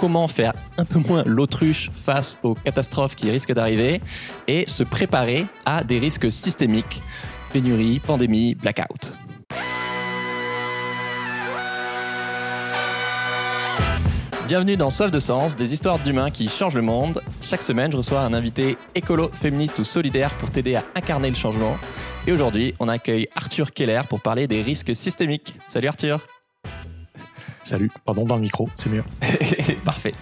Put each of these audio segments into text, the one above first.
comment faire un peu moins l'autruche face aux catastrophes qui risquent d'arriver et se préparer à des risques systémiques, pénurie, pandémie, blackout. Bienvenue dans Soif de Sens, des histoires d'humains qui changent le monde. Chaque semaine, je reçois un invité écolo, féministe ou solidaire pour t'aider à incarner le changement. Et aujourd'hui, on accueille Arthur Keller pour parler des risques systémiques. Salut Arthur Salut, pardon, dans le micro, c'est mieux. Parfait.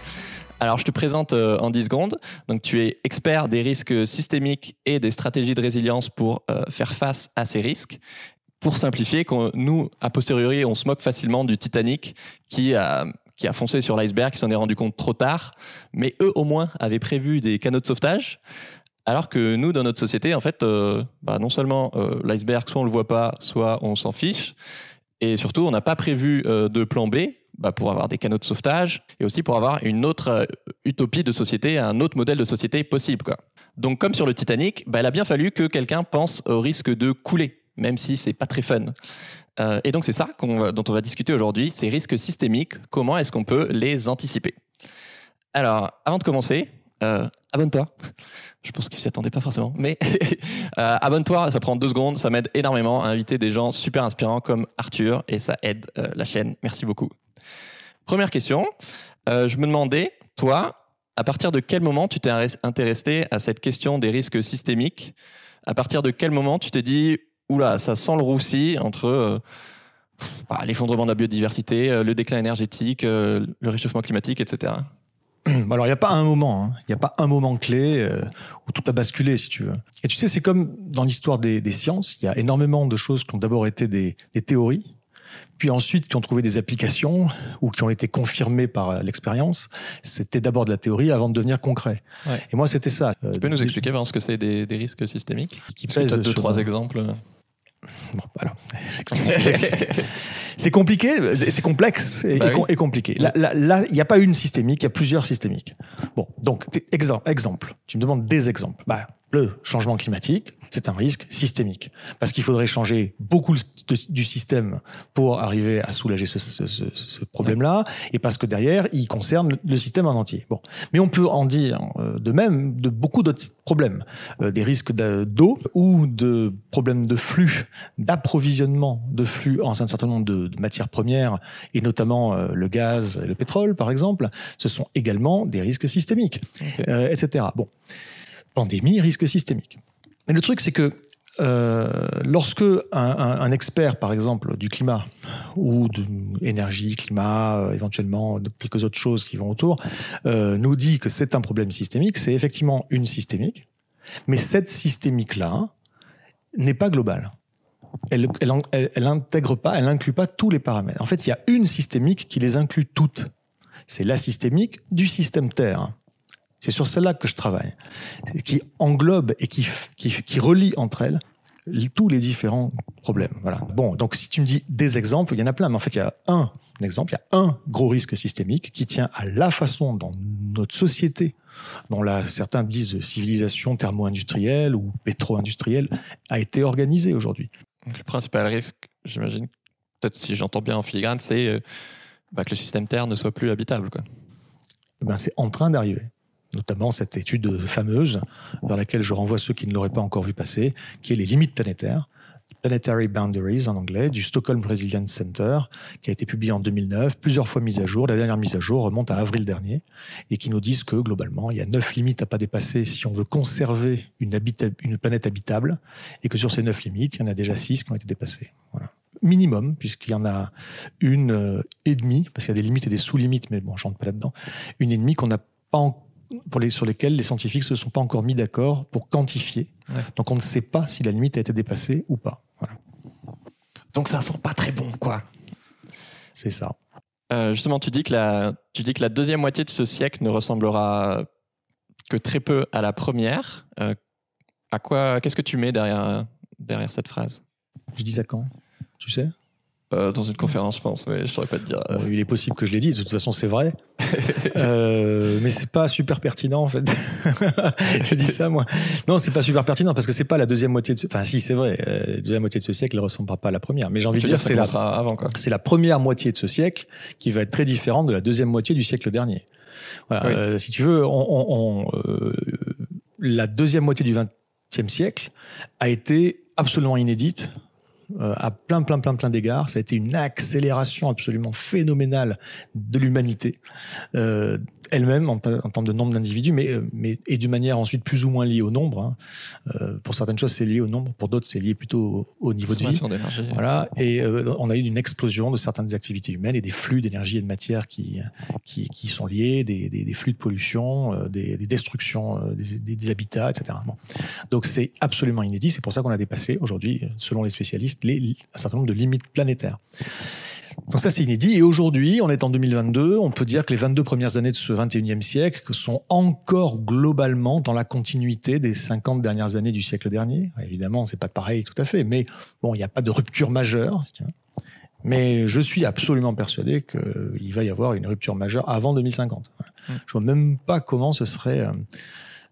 Alors, je te présente euh, en 10 secondes. Donc, tu es expert des risques systémiques et des stratégies de résilience pour euh, faire face à ces risques. Pour simplifier, nous, a posteriori, on se moque facilement du Titanic qui a, qui a foncé sur l'iceberg, qui s'en est rendu compte trop tard. Mais eux, au moins, avaient prévu des canaux de sauvetage. Alors que nous, dans notre société, en fait, euh, bah, non seulement l'iceberg, soit on le voit pas, soit on s'en fiche. Et surtout, on n'a pas prévu de plan B bah, pour avoir des canaux de sauvetage et aussi pour avoir une autre euh, utopie de société, un autre modèle de société possible. Quoi. Donc, comme sur le Titanic, bah, il a bien fallu que quelqu'un pense au risque de couler, même si c'est pas très fun. Euh, et donc, c'est ça dont on va discuter aujourd'hui, ces risques systémiques. Comment est-ce qu'on peut les anticiper? Alors, avant de commencer, euh, abonne-toi. Je pense qu'il s'y attendait pas forcément, mais abonne-toi, ça prend deux secondes, ça m'aide énormément à inviter des gens super inspirants comme Arthur et ça aide la chaîne. Merci beaucoup. Première question, euh, je me demandais, toi, à partir de quel moment tu t'es intéressé à cette question des risques systémiques? À partir de quel moment tu t'es dit, oula, ça sent le roussi entre euh, bah, l'effondrement de la biodiversité, euh, le déclin énergétique, le réchauffement climatique, etc. Alors, il n'y a pas un moment, hein. il n'y a pas un moment clé où tout a basculé, si tu veux. Et tu sais, c'est comme dans l'histoire des, sciences, il y a énormément de choses qui ont d'abord été des théories, puis ensuite qui ont trouvé des applications ou qui ont été confirmées par l'expérience, c'était d'abord de la théorie avant de devenir concret. Et moi, c'était ça. Tu peux nous expliquer ce que c'est des, risques systémiques? Qui pèsent deux, trois exemples Bon, alors, c'est compliqué, c'est complexe et, bah compliqué. Là, il n'y a pas une systémique, il y a plusieurs systémiques. Bon, donc, exemple, exemple. Tu me demandes des exemples. Bah, le changement climatique, c'est un risque systémique. Parce qu'il faudrait changer beaucoup du système pour arriver à soulager ce, problème-là, et parce que derrière, il concerne le système en entier. Bon. Mais on peut en dire euh, de même de beaucoup d'autres problèmes. Euh, des risques d'eau ou de problèmes de flux, d'approvisionnement de flux en un certain nombre de, matières premières, et notamment euh, le gaz et le pétrole, par exemple, ce sont également des risques systémiques, etc. Bon pandémie, risque systémique. Mais le truc, c'est que euh, lorsque un, expert, par exemple, du climat ou de l'énergie, climat, euh, éventuellement quelques autres choses qui vont autour, euh, nous dit que c'est un problème systémique, c'est effectivement une systémique, mais cette systémique-là n'est pas globale. Elle, elle, intègre pas, elle inclut pas tous les paramètres. En fait, il y a une systémique qui les inclut toutes. C'est la systémique du système Terre. C'est sur celle-là que je travaille, qui englobe et qui, qui, relie entre elles tous les différents problèmes. Voilà. Bon, donc si tu me dis des exemples, il y en a plein, mais en fait, il y a un exemple, il y a un gros risque systémique qui tient à la façon dont notre société, dont la, certains disent civilisation thermo-industrielle ou pétro-industrielle, a été organisée aujourd'hui. Le principal risque, j'imagine, peut-être si j'entends bien en filigrane, c'est euh, bah, que le système Terre ne soit plus habitable. Quoi. Ben, c'est en train d'arriver notamment cette étude fameuse vers laquelle je renvoie ceux qui ne l'auraient pas encore vu passer, qui est les limites planétaires. Planetary Boundaries en anglais, du Stockholm Resilience Center, qui a été publié en 2009, plusieurs fois mise à jour. La dernière mise à jour remonte à avril dernier, et qui nous disent que globalement, il y a neuf limites à pas dépasser si on veut conserver une, planète habitable, et que sur ces neuf limites, il y en a déjà six qui ont été dépassées. Minimum, puisqu'il y en a une euh, et demie, parce qu'il y a des limites et des sous-limites, mais bon, je rentre pas là-dedans, une et demie qu'on n'a pas encore pour les, sur lesquels les scientifiques ne se sont pas encore mis d'accord pour quantifier. Donc on ne sait pas si la limite a été dépassée ou pas. Donc ça sent pas très bon, quoi. C'est ça. Euh, justement, tu dis, que la, tu dis que la deuxième moitié de ce siècle ne ressemblera que très peu à la première. Euh, à quoi, qu'est-ce que tu mets derrière, derrière cette phrase? Je dis à quand? Tu sais? Euh, dans une conférence, je pense, mais je saurais pas te dire. il est possible que je l'ai dit. De toute façon, c'est vrai. euh, mais c'est pas super pertinent, en fait. je dis ça, moi. Non, c'est pas super pertinent parce que c'est pas la deuxième moitié de ce... Enfin, si, c'est vrai. Euh, la deuxième moitié de ce siècle ne ressemblera pas à la première. Mais j'ai envie de dire, c'est la... avant, quoi. C'est la première moitié de ce siècle qui va être très différente de la deuxième moitié du siècle dernier. Voilà. Euh, si tu veux, on, on, on euh, la deuxième moitié du XXe siècle a été absolument inédite euh, à plein, plein, plein, plein d'égards. Ça a été une accélération absolument phénoménale de l'humanité. Euh, elle-même en, termes de nombre d'individus, mais, euh, mais et d'une manière ensuite plus ou moins liée au nombre. Hein. Euh, pour certaines choses, c'est lié au nombre, pour d'autres, c'est lié plutôt au, niveau de vie. Voilà. Et euh, on a eu une explosion de certaines activités humaines et des flux d'énergie et de matière qui, qui, qui sont liés, des, des, des, flux de pollution, euh, des, des destructions des, des, habitats, etc. Bon. Donc c'est absolument inédit. C'est pour ça qu'on a dépassé aujourd'hui, selon les spécialistes, les, un certain nombre de limites planétaires. Donc ça, c'est inédit. Et aujourd'hui, on est en 2022, on peut dire que les 22 premières années de ce 21e siècle sont encore globalement dans la continuité des 50 dernières années du siècle dernier. Évidemment, c'est pas pareil tout à fait, mais bon, il n'y a pas de rupture majeure. Mais je suis absolument persuadé qu'il va y avoir une rupture majeure avant 2050. Mmh. Je vois même pas comment ce serait euh,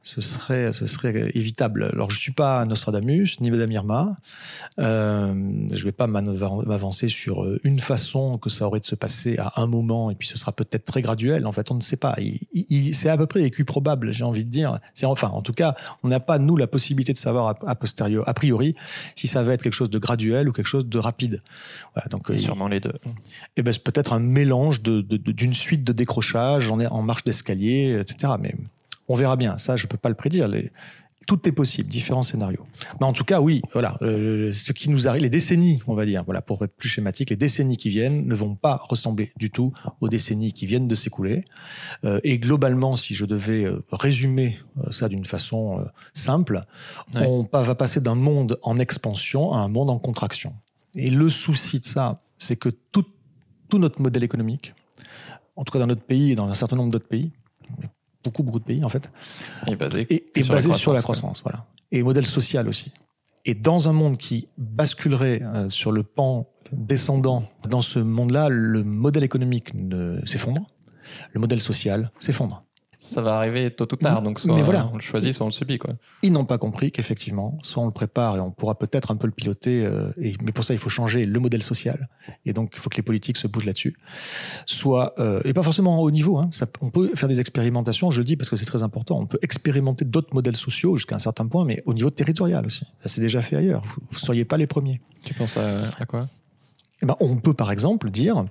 ce serait, ce serait évitable. Alors, je suis pas Nostradamus ni Madame Irma. Euh, je vais pas m'avancer sur euh, une façon que ça aurait de se passer à un moment, et puis ce sera peut-être très graduel. En fait, on ne sait pas. c'est à peu près écu probable, j'ai envie de dire. C'est enfin, en tout cas, on n'a pas nous la possibilité de savoir a, posteriori, a priori, si ça va être quelque chose de graduel ou quelque chose de rapide. Voilà, donc et sûrement les deux. Et eh ben, c'est peut-être un mélange de, d'une suite de décrochages, est en marche d'escalier, etc. Mais on verra bien. Ça, je peux pas le prédire. Les... Tout est possible, différents scénarios. Mais en tout cas, oui, voilà, euh, ce qui nous arrive, les décennies, on va dire, voilà, pour être plus schématique, les décennies qui viennent ne vont pas ressembler du tout aux décennies qui viennent de s'écouler. Euh, et globalement, si je devais euh, résumer ça d'une façon simple, on va passer d'un monde en expansion à un monde en contraction. Et le souci de ça, c'est que tout, tout notre modèle économique, en tout cas dans notre pays et dans un certain nombre d'autres pays, beaucoup, beaucoup de pays en fait, basé, et, sur, basé la sur la croissance. Voilà. Et modèle social aussi. Et dans un monde qui basculerait euh, sur le pan descendant, dans ce monde-là, le modèle économique s'effondre, le modèle social s'effondre ça va arriver tôt ou tard. Donc, soit mais voilà. on le choisit, soit on le subit. Quoi. Ils n'ont pas compris qu'effectivement, soit on le prépare et on pourra peut-être un peu le piloter, euh, et, mais pour ça, il faut changer le modèle social. Et donc, il faut que les politiques se bougent là-dessus. Soit, euh, et pas forcément au niveau, hein, ça, on peut faire des expérimentations, je le dis parce que c'est très important. On peut expérimenter d'autres modèles sociaux jusqu'à un certain point, mais au niveau territorial aussi. Ça s'est déjà fait ailleurs. Vous ne soyez pas les premiers. Tu penses à, à quoi? Eh ben, On peut par exemple dire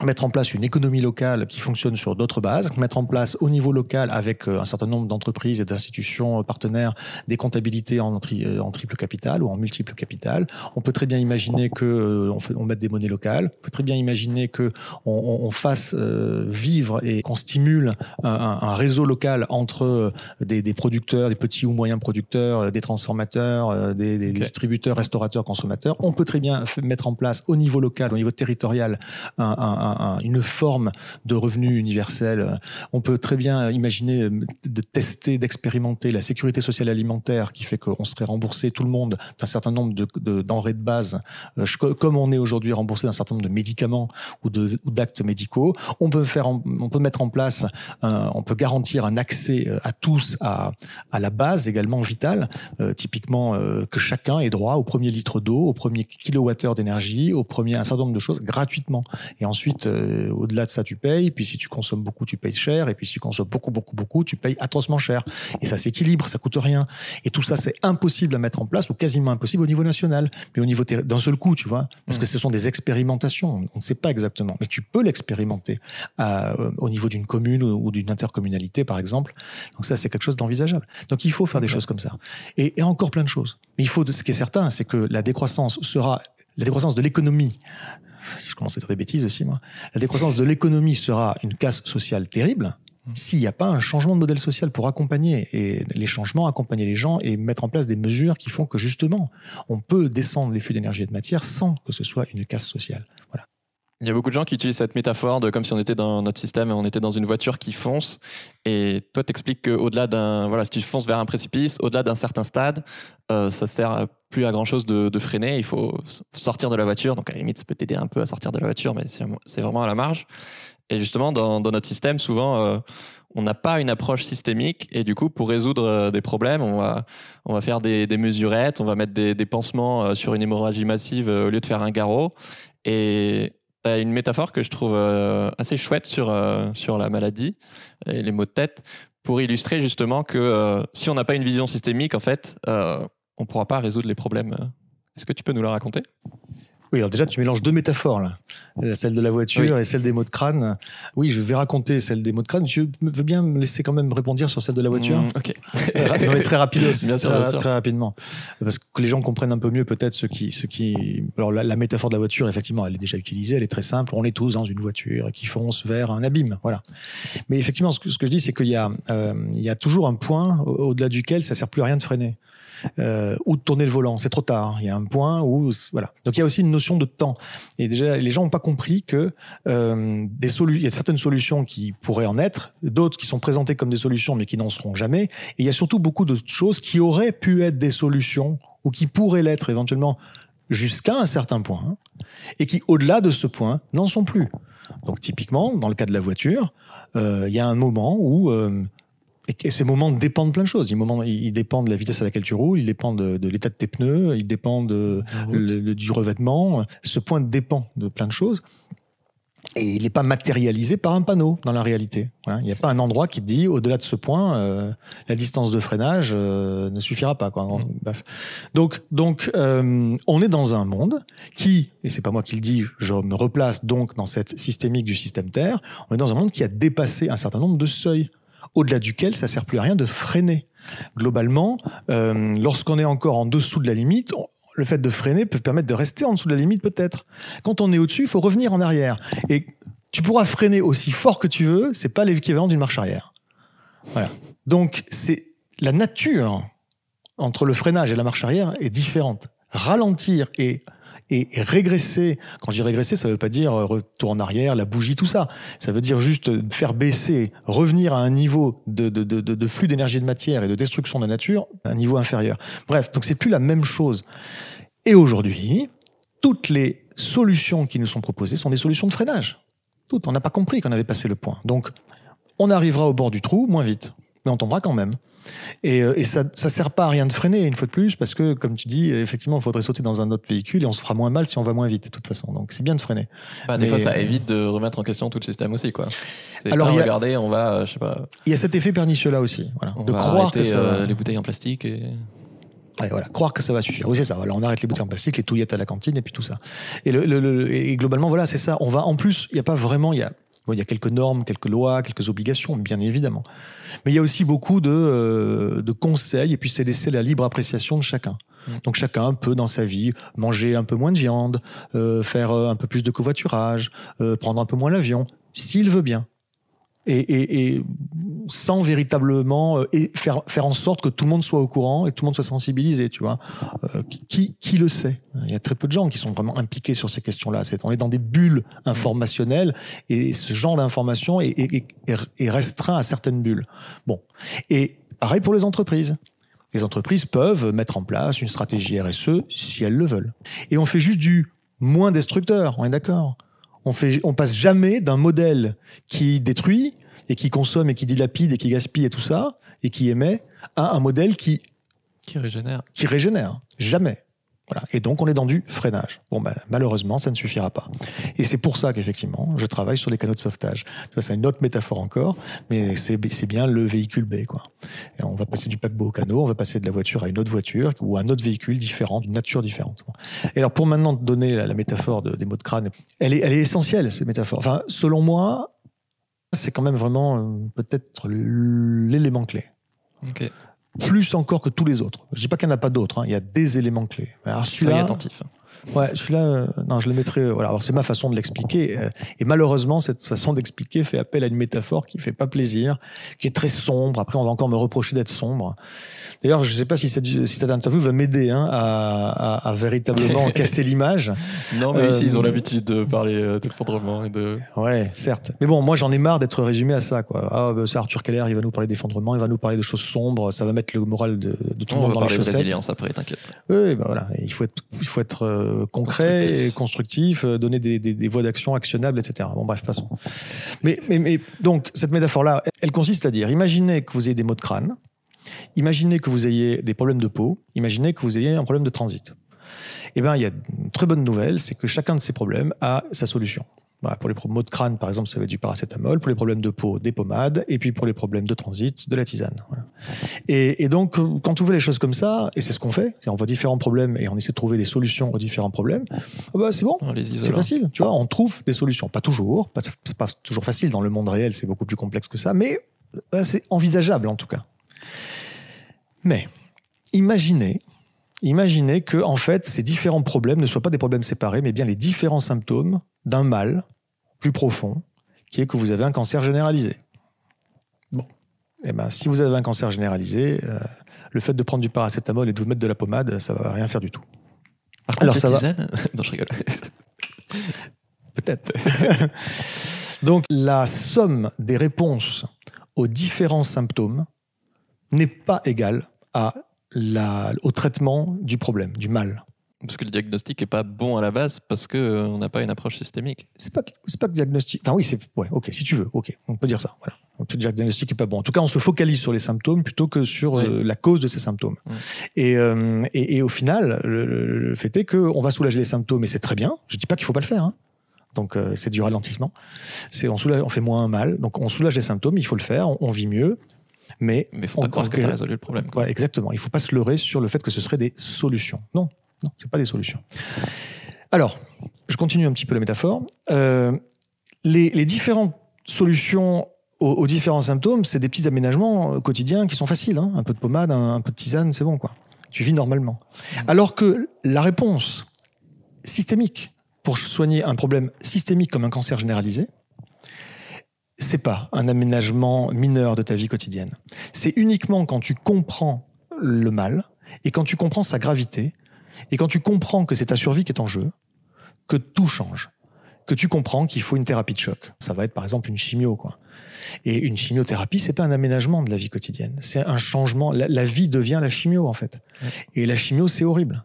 mettre en place une économie locale qui fonctionne sur d'autres bases, mettre en place au niveau local avec euh, un certain nombre d'entreprises et d'institutions euh, partenaires des comptabilités en, euh, en, triple capital ou en multiple capital. On peut très bien imaginer que on, fait, on mette des monnaies locales. On peut très bien imaginer que on, on fasse vivre et qu'on stimule un, un, réseau local entre des, des, producteurs, des petits ou moyens producteurs, des transformateurs, des, des distributeurs, restaurateurs, consommateurs. On peut très bien mettre en place au niveau local, au niveau territorial, un une forme de revenu universel. On peut très bien imaginer de tester, d'expérimenter la sécurité sociale alimentaire qui fait qu'on serait remboursé tout le monde d'un certain nombre de, denrées de, base, euh, comme on est aujourd'hui remboursé d'un certain nombre de médicaments ou d'actes médicaux. On peut faire, on peut mettre en place, on peut garantir un accès euh, à tous à, à la base également vitale, euh, typiquement que chacun ait droit au premier litre d'eau, au premier kilowattheure d'énergie, au premier un certain nombre de choses gratuitement. Et ensuite euh, au-delà de ça, tu payes. Puis si tu consommes beaucoup, tu payes cher. Et puis si tu consommes beaucoup, beaucoup, beaucoup, tu payes atrocement cher. Et ça s'équilibre, ça coûte rien. Et tout ça, c'est impossible à mettre en place ou quasiment impossible au niveau national. Mais au niveau d'un seul coup, tu vois, parce que mm. ce sont des expérimentations. On ne sait pas exactement, mais tu peux l'expérimenter euh, au niveau d'une commune ou, d'une intercommunalité, par exemple. Donc ça, c'est quelque chose d'envisageable. Donc il faut faire des choses comme ça. Et, et encore plein de choses. Mais il faut, ce qui est certain, c'est que la décroissance sera la décroissance de l'économie je commence à dire des bêtises aussi, moi, la décroissance de l'économie sera une casse sociale terrible mmh. s'il n'y a pas un changement de modèle social pour accompagner et les changements, accompagner les gens et mettre en place des mesures qui font que justement, on peut descendre les flux d'énergie et de matière sans que ce soit une casse sociale. Voilà. Il y a beaucoup de gens qui utilisent cette métaphore de comme si on était dans notre système et on était dans une voiture qui fonce. Et toi, t'expliques qu'au-delà d'un, voilà, si tu fonces vers un précipice, au-delà d'un certain stade, euh, ça sert plus à grand chose de, freiner. Il faut sortir de la voiture. Donc, à la limite, ça peut t'aider un peu à sortir de la voiture, mais c'est vraiment à la marge. Et justement, dans, notre système, souvent, euh, on n'a pas une approche systémique et du coup pour résoudre euh, des problèmes on va on va faire des, des mesurettes on va mettre des, pansements euh, sur une hémorragie massive au lieu de faire un garrot et tu as une métaphore que je trouve assez chouette sur, sur la maladie les maux de tête pour illustrer justement que si on n'a pas une vision systémique, en fait, on ne pourra pas résoudre les problèmes. Est-ce que tu peux nous la raconter? Oui, alors déjà, tu mélanges deux métaphores, là. Celle de la voiture et celle des mots de crâne. Oui, je vais raconter celle des mots de crâne. Tu veux bien me laisser quand même répondre sur celle de la voiture? Mmh, Ok. très rapide bien très, très, rapidement. Parce que les gens comprennent un peu mieux peut-être ce qui, ce qui. Alors la, métaphore de la voiture, effectivement, elle est déjà utilisée, elle est très simple. On est tous dans une voiture qui fonce vers un abîme, voilà. Mais effectivement, ce que, ce que je dis, c'est qu'il y a, euh, il y a toujours un point au-delà duquel ça sert plus à rien de freiner euh, ou de tourner le volant. C'est trop tard. Il y a un point où voilà. Donc il y a aussi une notion de temps. Et déjà, les gens n'ont pas compris que euh, des solutions, il y a certaines solutions qui pourraient en être, d'autres qui sont présentées comme des solutions mais qui n'en seront jamais. Et il y a surtout beaucoup de choses qui auraient pu être des solutions ou qui pourraient l'être éventuellement jusqu'à un certain point hein, et qui, au-delà de ce point, n'en sont plus. Donc typiquement, dans le cas de la voiture, euh, il y a un moment où euh, et ces moments dépendent de plein de choses. Ils, dépendent de la vitesse à laquelle tu roules, ils dépendent de, l'état de tes pneus, ils dépendent de, du revêtement. Ce point dépend de plein de choses. Et il n'est pas matérialisé par un panneau dans la réalité. Il n'y a pas un endroit qui te dit au-delà de ce point, euh, la distance de freinage euh, ne suffira pas. Quoi. Donc, donc euh, on est dans un monde qui, et c'est pas moi qui le dis, je me replace donc dans cette systémique du système Terre. On est dans un monde qui a dépassé un certain nombre de seuils au-delà duquel ça sert plus à rien de freiner. Globalement, euh, lorsqu'on est encore en dessous de la limite, le fait de freiner peut permettre de rester en dessous de la limite peut-être. Quand on est au-dessus, il faut revenir en arrière. Et tu pourras freiner aussi fort que tu veux, c'est pas l'équivalent d'une marche arrière. Voilà. Donc c'est la nature entre le freinage et la marche arrière est différente. Ralentir et et, régresser, quand je dis régresser, ça ne veut pas dire euh, retour en arrière, la bougie, tout ça. Ça veut dire juste faire baisser, revenir à un niveau de, flux d'énergie de matière et de destruction de la nature, un niveau inférieur. Bref, donc c'est plus la même chose. Et aujourd'hui, toutes les solutions qui nous sont proposées sont des solutions de freinage. Toutes. On n'a pas compris qu'on avait passé le point. Donc, on arrivera au bord du trou moins vite, mais on tombera quand même. Et, euh, et ça ne sert pas à rien de freiner, une fois de plus, parce que, comme tu dis, effectivement, il faudrait sauter dans un autre véhicule et on se fera moins mal si on va moins vite, de toute façon. Donc, c'est bien de freiner. Bah, des fois, ça évite de remettre en question tout le système aussi, quoi. Alors, pas, regardez, on va, euh, je sais pas. Il y a cet effet pernicieux là aussi, voilà. de croire que ça... Euh, les bouteilles en plastique et. voilà, croire que ça va suffire. Oui, c'est ça. Voilà, on arrête les bouteilles en plastique, les touillettes à la cantine et puis tout ça. Et, le, le, et globalement, voilà, c'est ça. On va, en plus, il n'y a pas vraiment, il y a, il y a quelques normes, quelques lois, quelques obligations, bien évidemment. Mais il y a aussi beaucoup de, euh, de conseils, et puis c'est laisser la libre appréciation de chacun. Mm. Donc chacun peut dans sa vie manger un peu moins de viande, euh, faire euh, un peu plus de covoiturage, prendre un peu moins l'avion, s'il veut bien et, et, et, sans véritablement euh, faire, faire en sorte que tout le monde soit au courant et que tout le monde soit sensibilisé, tu vois. Euh, qui, qui le sait? Il y a très peu de gens qui sont vraiment impliqués sur ces questions-là. C'est, on est dans des bulles informationnelles et ce genre d'information est, est, est, restreint à certaines bulles. Bon. Et pareil pour les entreprises. Les entreprises peuvent mettre en place une stratégie RSE si elles le veulent. Et on fait juste du moins destructeur, on est d'accord? On fait, on passe jamais d'un modèle qui détruit et qui consomme et qui dilapide et qui gaspille et tout ça et qui émet à un modèle qui qui régénère. Qui régénère. Jamais. Et donc, on est dans du freinage. Bon, ben, malheureusement, ça ne suffira pas. Et c'est pour ça qu'effectivement, je travaille sur les canaux de sauvetage. C'est une autre métaphore encore, mais c'est bien le véhicule B, quoi. On va passer du paquebot au canot, on va passer de la voiture à une autre voiture ou à un autre véhicule différent, d'une nature différente. Et alors, pour maintenant donner la, métaphore des mots de crâne, elle est, elle est essentielle, cette métaphore. Enfin, selon moi, c'est quand même vraiment euh, peut-être l'élément clé. Okay plus encore que tous les autres. Je dis pas qu'il n'y en a pas d'autres, hein. il y a des éléments clés. Alors celui-là, attentif. Ouais, celui-là, euh, non, je le mettrais. Euh, voilà, alors c'est ma façon de l'expliquer. Euh, et malheureusement, cette façon d'expliquer fait appel à une métaphore qui fait pas plaisir, qui est très sombre. Après, on va encore me reprocher d'être sombre. D'ailleurs, je sais pas si cette, si cette interview va m'aider hein, à, à, à, véritablement casser l'image. Non, mais ici, ils ont l'habitude de parler d'effondrement et de. Ouais, certes. Mais bon, moi, j'en ai marre d'être résumé à ça, quoi. Ah, bah, c'est Arthur Keller, il va nous parler d'effondrement, il va nous parler de choses sombres, ça va mettre le moral de, de tout le monde dans les chaussettes. résilience après, t'inquiète. Oui, bah voilà. Il faut être, il faut être concret, et constructif, euh, donner des, des, des voies d'action actionnables, etc. Bon, bref, passons. Mais, mais, mais donc, cette métaphore-là, elle consiste à dire, imaginez que vous ayez des maux de crâne, imaginez que vous ayez des problèmes de peau, imaginez que vous ayez un problème de transit. Eh bien, il y a une très bonne nouvelle, c'est que chacun de ces problèmes a sa solution pour les maux de crâne, par exemple, ça va être du paracétamol. Pour les problèmes de peau, des pommades. Et puis pour les problèmes de transit, de la tisane. Et, donc, quand on fait les choses comme ça, et c'est ce qu'on fait, on voit différents problèmes et on essaie de trouver des solutions aux différents problèmes, ah bah c'est bon, c'est facile. Tu vois, on trouve des solutions. Pas toujours, c'est pas toujours facile dans le monde réel, c'est beaucoup plus complexe que ça, mais euh, c'est envisageable en tout cas. Mais imaginez Imaginez que, en fait, ces différents problèmes ne soient pas des problèmes séparés, mais bien les différents symptômes d'un mal plus profond, qui est que vous avez un cancer généralisé. Bon. Eh ben, si vous avez un cancer généralisé, euh, le fait de prendre du paracétamol et de vous mettre de la pommade, ça va rien faire du tout. Alors ça va. non, je rigole. Peut-être. Donc la somme des réponses aux différents symptômes n'est pas égale à la, au traitement du problème, du mal. Parce que le diagnostic n'est pas bon à la base parce qu'on euh, n'a pas une approche systémique. C'est pas, c'est pas que le diagnostic. Enfin, oui, c'est. Ouais, ok, si tu veux, ok, on peut dire ça. Voilà. On peut dire que le diagnostic n'est pas bon. En tout cas, on se focalise sur les symptômes plutôt que sur euh, la cause de ces symptômes. Euh, et, et, au final, le, fait est qu'on va soulager les symptômes et c'est très bien. Je dis pas qu'il faut pas le faire. Hein. Donc, c'est du ralentissement. C'est, on, soulage, on fait moins mal. Donc, on soulage les symptômes, il faut le faire, on, vit mieux. Mais il ne faut pas croire que tu as résolu le problème. Voilà, exactement. Il ne faut pas se leurrer sur le fait que ce serait des solutions. Non, non, c'est pas des solutions. Alors, je continue un petit peu la métaphore. Euh, les, différentes solutions aux, différents symptômes, c'est des petits aménagements euh, quotidiens qui sont faciles. Hein. Un peu de pommade, un, peu de tisane, c'est bon, quoi. Tu vis normalement. Alors que la réponse systémique pour soigner un problème systémique comme un cancer généralisé, c'est pas un aménagement mineur de ta vie quotidienne. C'est uniquement quand tu comprends le mal et quand tu comprends sa gravité et quand tu comprends que c'est ta survie qui est en jeu, que tout change, que tu comprends qu'il faut une thérapie de choc. Ça va être par exemple une chimio, quoi. Et une chimiothérapie, c'est pas un aménagement de la vie quotidienne, c'est un changement. La, vie devient la chimio en fait. Et la chimio, c'est horrible.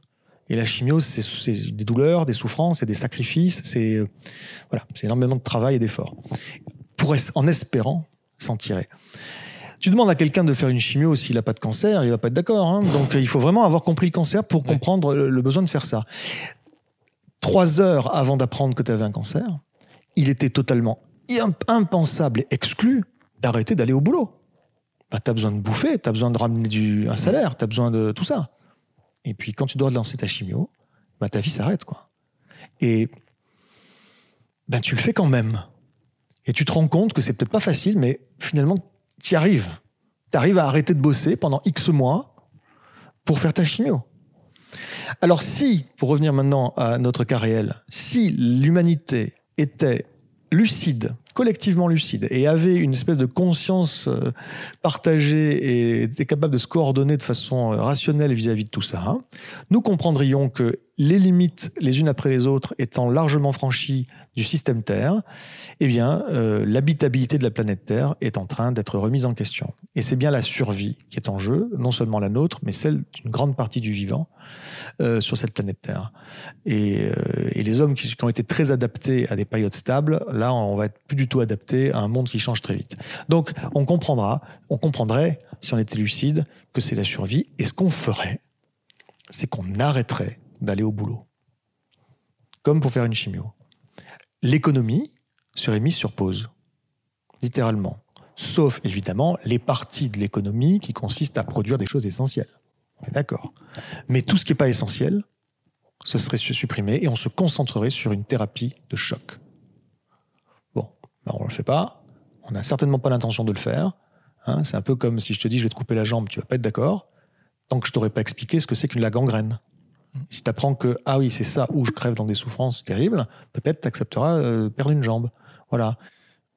Et la chimio, c'est des douleurs, des souffrances, c'est des sacrifices, c'est voilà, c'est énormément de travail et d'efforts. Pour en espérant s'en tirer. Tu demandes à quelqu'un de faire une chimio s'il n'a pas de cancer, il va pas être d'accord. Hein. Donc il faut vraiment avoir compris le cancer pour comprendre le besoin de faire ça. Trois heures avant d'apprendre que tu avais un cancer, il était totalement impensable et exclu d'arrêter d'aller au boulot. Bah, tu as besoin de bouffer, tu as besoin de ramener du, un salaire, tu as besoin de tout ça. Et puis quand tu dois lancer ta chimio, bah, ta vie s'arrête. quoi. Et ben, tu le fais quand même. Et tu te rends compte que c'est peut-être pas facile, mais finalement, tu arrives. Tu arrives à arrêter de bosser pendant X mois pour faire ta chimio. Alors si, pour revenir maintenant à notre cas réel, si l'humanité était lucide, collectivement lucide, et avait une espèce de conscience euh, partagée et était capable de se coordonner de façon euh, rationnelle vis-à-vis de tout ça, hein, nous comprendrions que les limites les unes après les autres étant largement franchies du système Terre, eh bien, euh, l'habitabilité de la planète Terre est en train d'être remise en question. Et c'est bien la survie qui est en jeu, non seulement la nôtre, mais celle d'une grande partie du vivant euh, sur cette planète Terre. Et, euh, les hommes qui, qui, ont été très adaptés à des périodes stables, là, on va être plus du tout adapté à un monde qui change très vite. Donc, on comprendra, on comprendrait, si on était lucide, que c'est la survie. Et ce qu'on ferait, c'est qu'on arrêterait d'aller au boulot. Comme pour faire une chimio. L'économie serait mise sur pause. Littéralement. Sauf, évidemment, les parties de l'économie qui consistent à produire des choses essentielles. On est d'accord. Mais tout ce qui n'est pas essentiel, ce serait supprimé et on se concentrerait sur une thérapie de choc. Bon, ben on ne le fait pas. On n'a certainement pas l'intention de le faire. Hein. c'est un peu comme si je te dis je vais te couper la jambe, tu vas pas être d'accord tant que je t'aurais pas expliqué ce que c'est qu'une la gangrène. Si tu apprends que, ah oui, c'est ça, où je crève dans des souffrances terribles, peut-être tu accepteras euh, perdre une jambe. Voilà.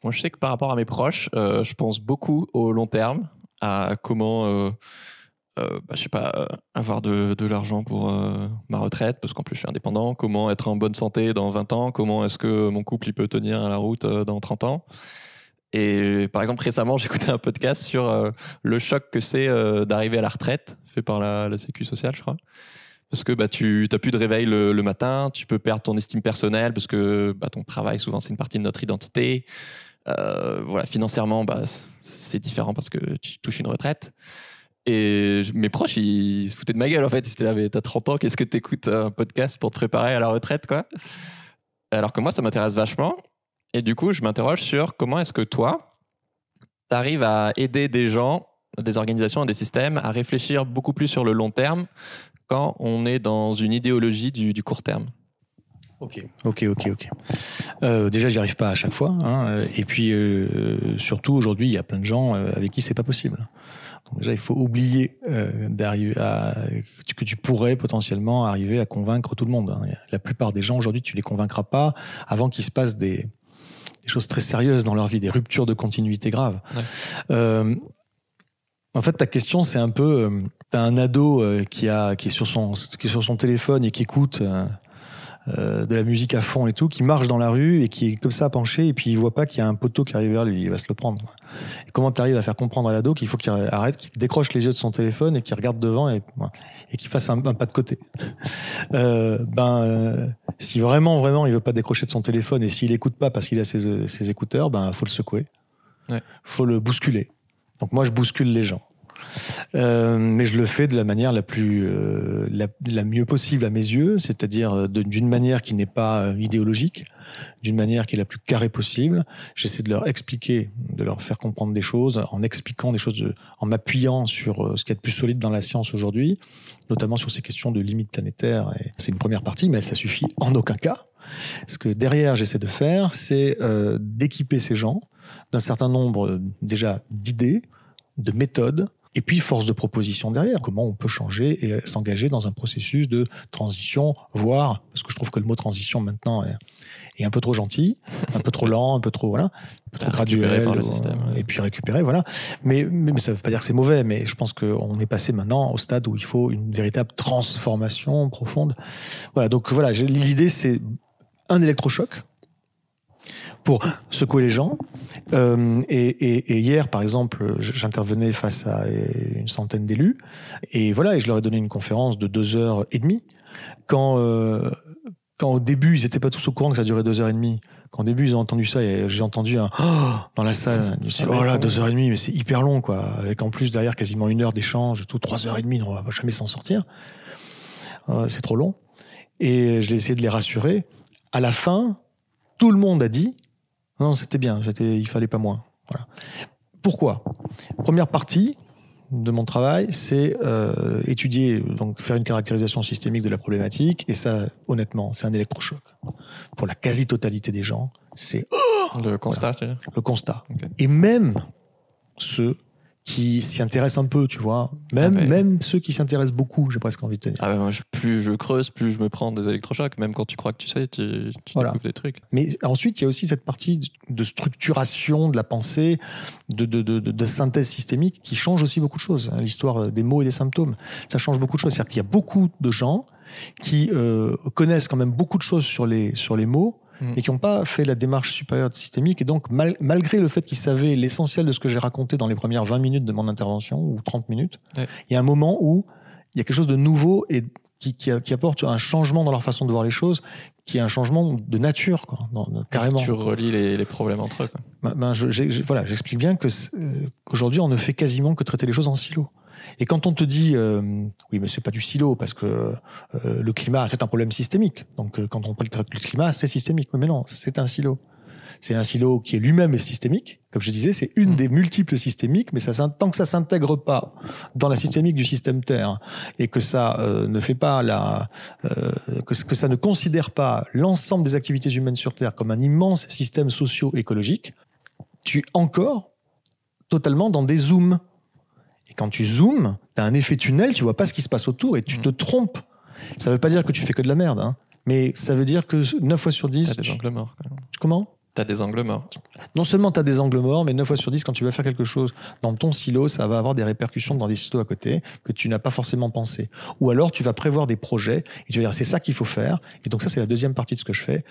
Moi, je sais que par rapport à mes proches, euh, je pense beaucoup au long terme, à comment, euh, euh bah, je sais pas, avoir de, de l'argent pour ma retraite, parce qu'en plus je suis indépendant, comment être en bonne santé dans 20 ans, comment est-ce que mon couple il peut tenir à la route dans 30 ans? Et par exemple, récemment, écouté un podcast sur le choc que c'est d'arriver à la retraite, fait par la, la Sécu sociale, je crois parce que bah, tu n'as plus de réveil le, matin, tu peux perdre ton estime personnelle parce que bah, ton travail, souvent, c'est une partie de notre identité. Euh, voilà, financièrement, bah, c'est différent parce que tu touches une retraite. Et mes proches, ils se foutaient de ma gueule, en fait. Ils étaient là, mais t'as 30 ans, qu'est-ce que t'écoutes un podcast pour te préparer à la retraite, quoi? Alors que moi, ça m'intéresse vachement. Et du coup, je m'interroge sur comment est-ce que toi, t'arrives à aider des gens, des organisations, des systèmes à réfléchir beaucoup plus sur le long terme quand on est dans une idéologie du, court terme Ok, ok, ok, ok. Euh, déjà, j'y arrive pas à chaque fois. Hein, et puis, euh, surtout, aujourd'hui, il y a plein de gens euh, avec qui c'est pas possible. Donc déjà, il faut oublier euh, d'arriver à que tu pourrais potentiellement arriver à convaincre tout le monde. Hein. La plupart des gens aujourd'hui, tu les convaincras pas avant qu'il se passe des, des, choses très sérieuses dans leur vie, des ruptures de continuité graves. Ouais. En fait, ta question, c'est un peu, euh, t'as un ado euh, qui a, qui est sur son, qui est sur son téléphone et qui écoute euh, de la musique à fond et tout, qui marche dans la rue et qui est comme ça penché et puis il voit pas qu'il y a un poteau qui arrive vers lui, il va se le prendre. Et comment tu arrives à faire comprendre à l'ado qu'il faut qu'il arrête, qu'il décroche les yeux de son téléphone et qu'il regarde devant et, et qu'il fasse un, pas de côté. ben, si vraiment, vraiment, il veut pas décrocher de son téléphone et s'il écoute pas parce qu'il a ses, ses écouteurs, ben, faut le secouer. Ouais. Faut le bousculer. Donc moi, je bouscule les gens. Euh, mais je le fais de la manière la plus euh, la, mieux possible à mes yeux, c'est-à-dire euh, d'une manière qui n'est pas idéologique, d'une manière qui est la plus carrée possible. J'essaie de leur expliquer, de leur faire comprendre des choses, en expliquant des choses, en m'appuyant sur ce qui est de plus solide dans la science aujourd'hui, notamment sur ces questions de limites planétaires. C'est une première partie, mais ça suffit en aucun cas. Ce que derrière j'essaie de faire, c'est d'équiper ces gens d'un certain nombre déjà d'idées, de méthodes, et puis force de proposition derrière. Comment on peut changer et s'engager dans un processus de transition, voire, parce que je trouve que le mot transition maintenant est, un peu trop gentil, un peu trop lent, un peu trop voilà, un peu trop graduel, par le système, et puis récupérer, voilà. Mais, mais, ça ne veut pas dire que c'est mauvais, mais je pense qu'on est passé maintenant au stade où il faut une véritable transformation profonde. Voilà, donc voilà, l'idée c'est un électrochoc pour secouer les gens. Euh, et, hier, par exemple, j'intervenais face à une centaine d'élus, et voilà, et je leur ai donné une conférence de deux heures et demie. Quand, euh, quand au début, ils n'étaient pas tous au courant que ça durait deux heures et demie. Quand au début, ils ont entendu ça, et j'ai entendu un oh dans la salle. Je me suis oh là, deux heures et demie, mais c'est hyper long, quoi. Avec en plus derrière quasiment une heure d'échange, tout trois heures et demie, on va jamais s'en sortir. Euh, c'est trop long. Et je l'ai essayé de les rassurer. À la fin, tout le monde a dit non, c'était bien, c'était, il fallait pas moins. Voilà. Pourquoi? Première partie de mon travail, c'est euh, étudier, donc faire une caractérisation systémique de la problématique, et ça, honnêtement, c'est un électrochoc. Pour la quasi-totalité des gens, c'est le constat. Le constat. Et même ceux qui s'y intéressent un peu, tu vois. Même, ah, même ceux qui s'intéressent beaucoup, j'ai presque envie de te dire. Ah plus je creuse, plus je me prends des électrochocs. Même quand tu crois que tu sais, tu, tu découvres des trucs. Mais ensuite, il y a aussi cette partie de structuration de la pensée, de, de, de, de synthèse systémique qui change aussi beaucoup de choses. Hein, l'histoire des mots et des symptômes, ça change beaucoup de choses. C'est-à-dire qu'il y a beaucoup de gens qui euh, connaissent quand même beaucoup de choses sur les, sur les mots, Mm. et qui n'ont pas fait la démarche supérieure systémique. Et donc, malgré le fait qu'ils savaient l'essentiel de ce que j'ai raconté dans les premières 20 minutes de mon intervention, ou 30 minutes, il y a un moment où il y a quelque chose de nouveau et qui, qui, apporte un changement dans leur façon de voir les choses, qui est un changement de nature, quoi, carrément. Tu relis les, les, problèmes entre eux. Quoi. Ben, ben je, voilà, j'explique bien que euh, qu'aujourd'hui on ne fait quasiment que traiter les choses en silo. Et quand on te dit euh, oui, mais c'est pas du silo parce que euh, le climat c'est un problème systémique. Donc euh, quand on parle du climat, c'est systémique. Mais non, c'est un silo. C'est un silo qui est lui-même systémique. Comme je disais, c'est une mm. des multiples systémiques, mais ça, tant que ça s'intègre pas dans la systémique du système Terre et que ça ne fait pas la, que, que ça ne considère pas l'ensemble des activités humaines sur Terre comme un immense système socio-écologique, tu es encore totalement dans des zooms. Et quand tu zoomes, tu as un effet tunnel, tu vois pas ce qui se passe autour et tu te trompes. Ça veut pas dire que tu fais que de la merde, hein, mais ça veut dire que 9 fois sur 10. T'as des angles morts. Comment? T'as des angles morts. Non seulement tu as des angles morts, mais 9 fois sur 10, quand tu vas faire quelque chose dans ton silo, ça va avoir des répercussions dans des silos à côté que tu n'as pas forcément pensé. Ou alors tu vas prévoir des projets et tu vas dire c'est ça qu'il faut faire. Et donc ça, c'est la deuxième partie de ce que je fais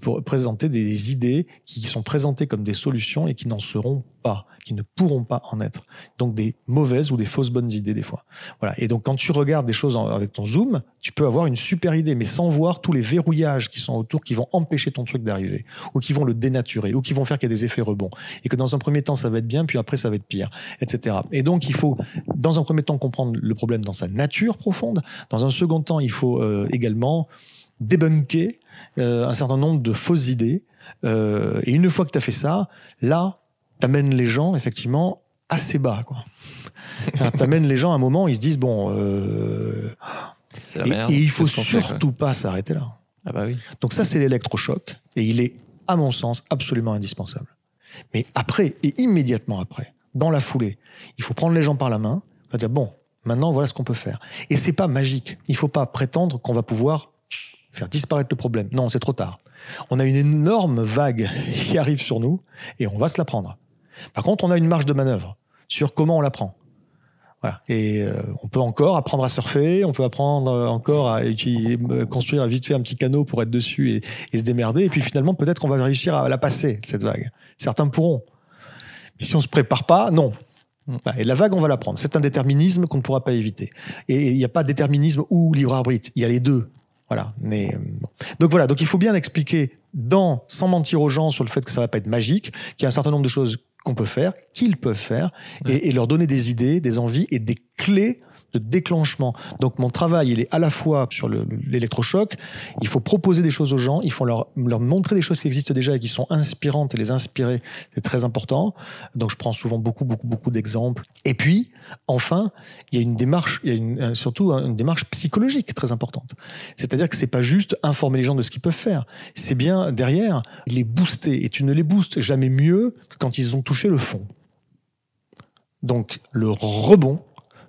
pour présenter des idées qui sont présentées comme des solutions et qui n'en seront pas qui ne pourront pas en être. Donc des mauvaises ou des fausses bonnes idées des fois. Voilà. Et donc quand tu regardes des choses avec ton zoom, tu peux avoir une super idée, mais sans voir tous les verrouillages qui sont autour, qui vont empêcher ton truc d'arriver, ou qui vont le dénaturer, ou qui vont faire qu'il y a des effets rebonds. Et que dans un premier temps, ça va être bien, puis après, ça va être pire, etc. Et donc il faut, dans un premier temps, comprendre le problème dans sa nature profonde. Dans un second temps, il faut euh, également débunker euh, un certain nombre de fausses idées. Euh, et une fois que tu as fait ça, là, t'amènes les gens effectivement assez bas. Quoi. t'amènes les gens à un moment, ils se disent bon, euh, la merde, et, il faut surtout pas s'arrêter là. Ah bah oui. Donc ça c'est l'électrochoc et il est à mon sens absolument indispensable. Mais après et immédiatement après, dans la foulée, il faut prendre les gens par la main, va dire bon, maintenant voilà ce qu'on peut faire. Et c'est pas magique. Il faut pas prétendre qu'on va pouvoir faire disparaître le problème. Non, c'est trop tard. On a une énorme vague qui arrive sur nous et on va se la prendre. Par contre, on a une marge de manœuvre sur comment on la prend. Voilà. Et euh, on peut encore apprendre à surfer, on peut apprendre encore à euh, construire vite fait un petit canot pour être dessus et, se démerder. Et puis finalement, peut-être qu'on va réussir à la passer, cette vague. Certains pourront. Mais si on se prépare pas, non. Hmm. Et la vague, on va la prendre. C'est un déterminisme qu'on ne pourra pas éviter. Et il n'y a pas de déterminisme ou libre arbitre. Il y a les deux. Voilà. Mais, euh, donc voilà. Donc il faut bien l'expliquer dans, sans mentir aux gens sur le fait que ça va pas être magique, qu'il y a un certain nombre de choses qu'on peut faire, qu'ils peuvent faire, et, leur donner des idées, des envies et des clés de déclenchement. Donc mon travail, il est à la fois sur l'électrochoc, il faut proposer des choses aux gens, il faut leur, montrer des choses qui existent déjà et qui sont inspirantes et les inspirer, c'est très important. Donc je prends souvent beaucoup, beaucoup, beaucoup d'exemples. Et puis, enfin, il y a une démarche, il y a une, surtout une démarche psychologique très importante. C'est-à-dire que c'est pas juste informer les gens de ce qu'ils peuvent faire, c'est bien derrière les booster. Et tu ne les boostes jamais mieux que quand ils ont touché le fond. Donc le rebond,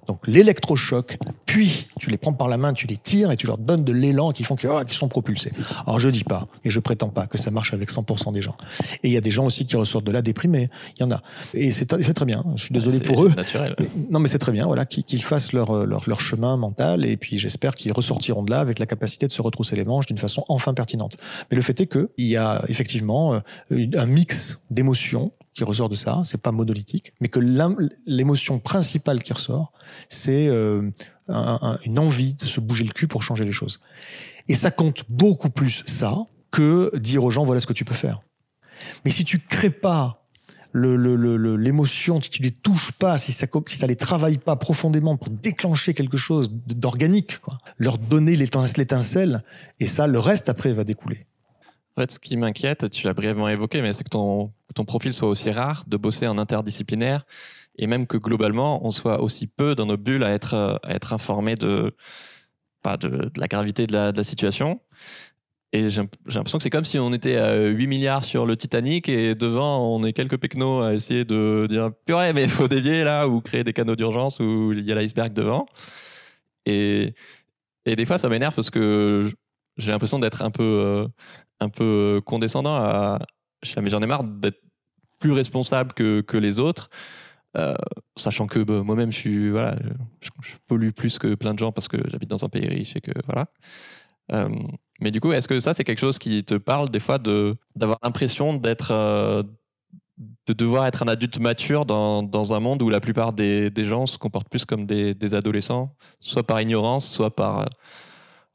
donc l'électrochoc, puis tu les prends par la main, tu les tires et tu leur donnes de l'élan qui font qu'ils oh, sont propulsés. Alors je dis pas et je prétends pas que ça marche avec 100% des gens. Et il y a des gens aussi qui ressortent de là déprimés. Il y en a. Et c'est très bien. Je suis désolé pour eux. Naturel. Non mais c'est très bien. Voilà, qu'ils fassent leur, leur, leur chemin mental et puis j'espère qu'ils ressortiront de là avec la capacité de se retrousser les manches d'une façon enfin pertinente. Mais le fait est que il y a effectivement euh, un mix d'émotions qui ressort de ça, c'est pas monolithique, mais que l'émotion principale qui ressort, c'est euh, une envie de se bouger le cul pour changer les choses. Et ça compte beaucoup plus ça que dire aux gens voilà ce que tu peux faire. Mais si tu crées pas l'émotion, si tu les touches pas, si ça, si ça les travaille pas profondément pour déclencher quelque chose d'organique, leur donner l'étincelle, et ça, le reste après va découler. En fait, ce qui m'inquiète, tu l'as brièvement évoqué, mais c'est que ton, ton profil soit aussi rare, de bosser en interdisciplinaire, et même que globalement, on soit aussi peu dans nos bulles à être, à être informé de, pas de, la gravité de la, de la situation. Et j'ai l'impression que c'est comme si on était à 8 milliards sur le Titanic et devant, on est quelques pecnos à essayer de dire purée, mais il faut dévier là, ou créer des canaux d'urgence où il y a l'iceberg devant. Et, et des fois, ça m'énerve parce que j'ai l'impression d'être un peu, euh, un peu condescendant à. Mais j'en ai marre d'être plus responsable que, que les autres. Euh, sachant que bah, moi-même je suis voilà pollue plus que plein de gens parce que j'habite dans un pays riche et que voilà euh, mais du coup est-ce que ça c'est quelque chose qui te parle des fois de d'avoir l'impression d'être euh, de devoir être un adulte mature dans, dans un monde où la plupart des, des, gens se comportent plus comme des, des adolescents soit par ignorance soit par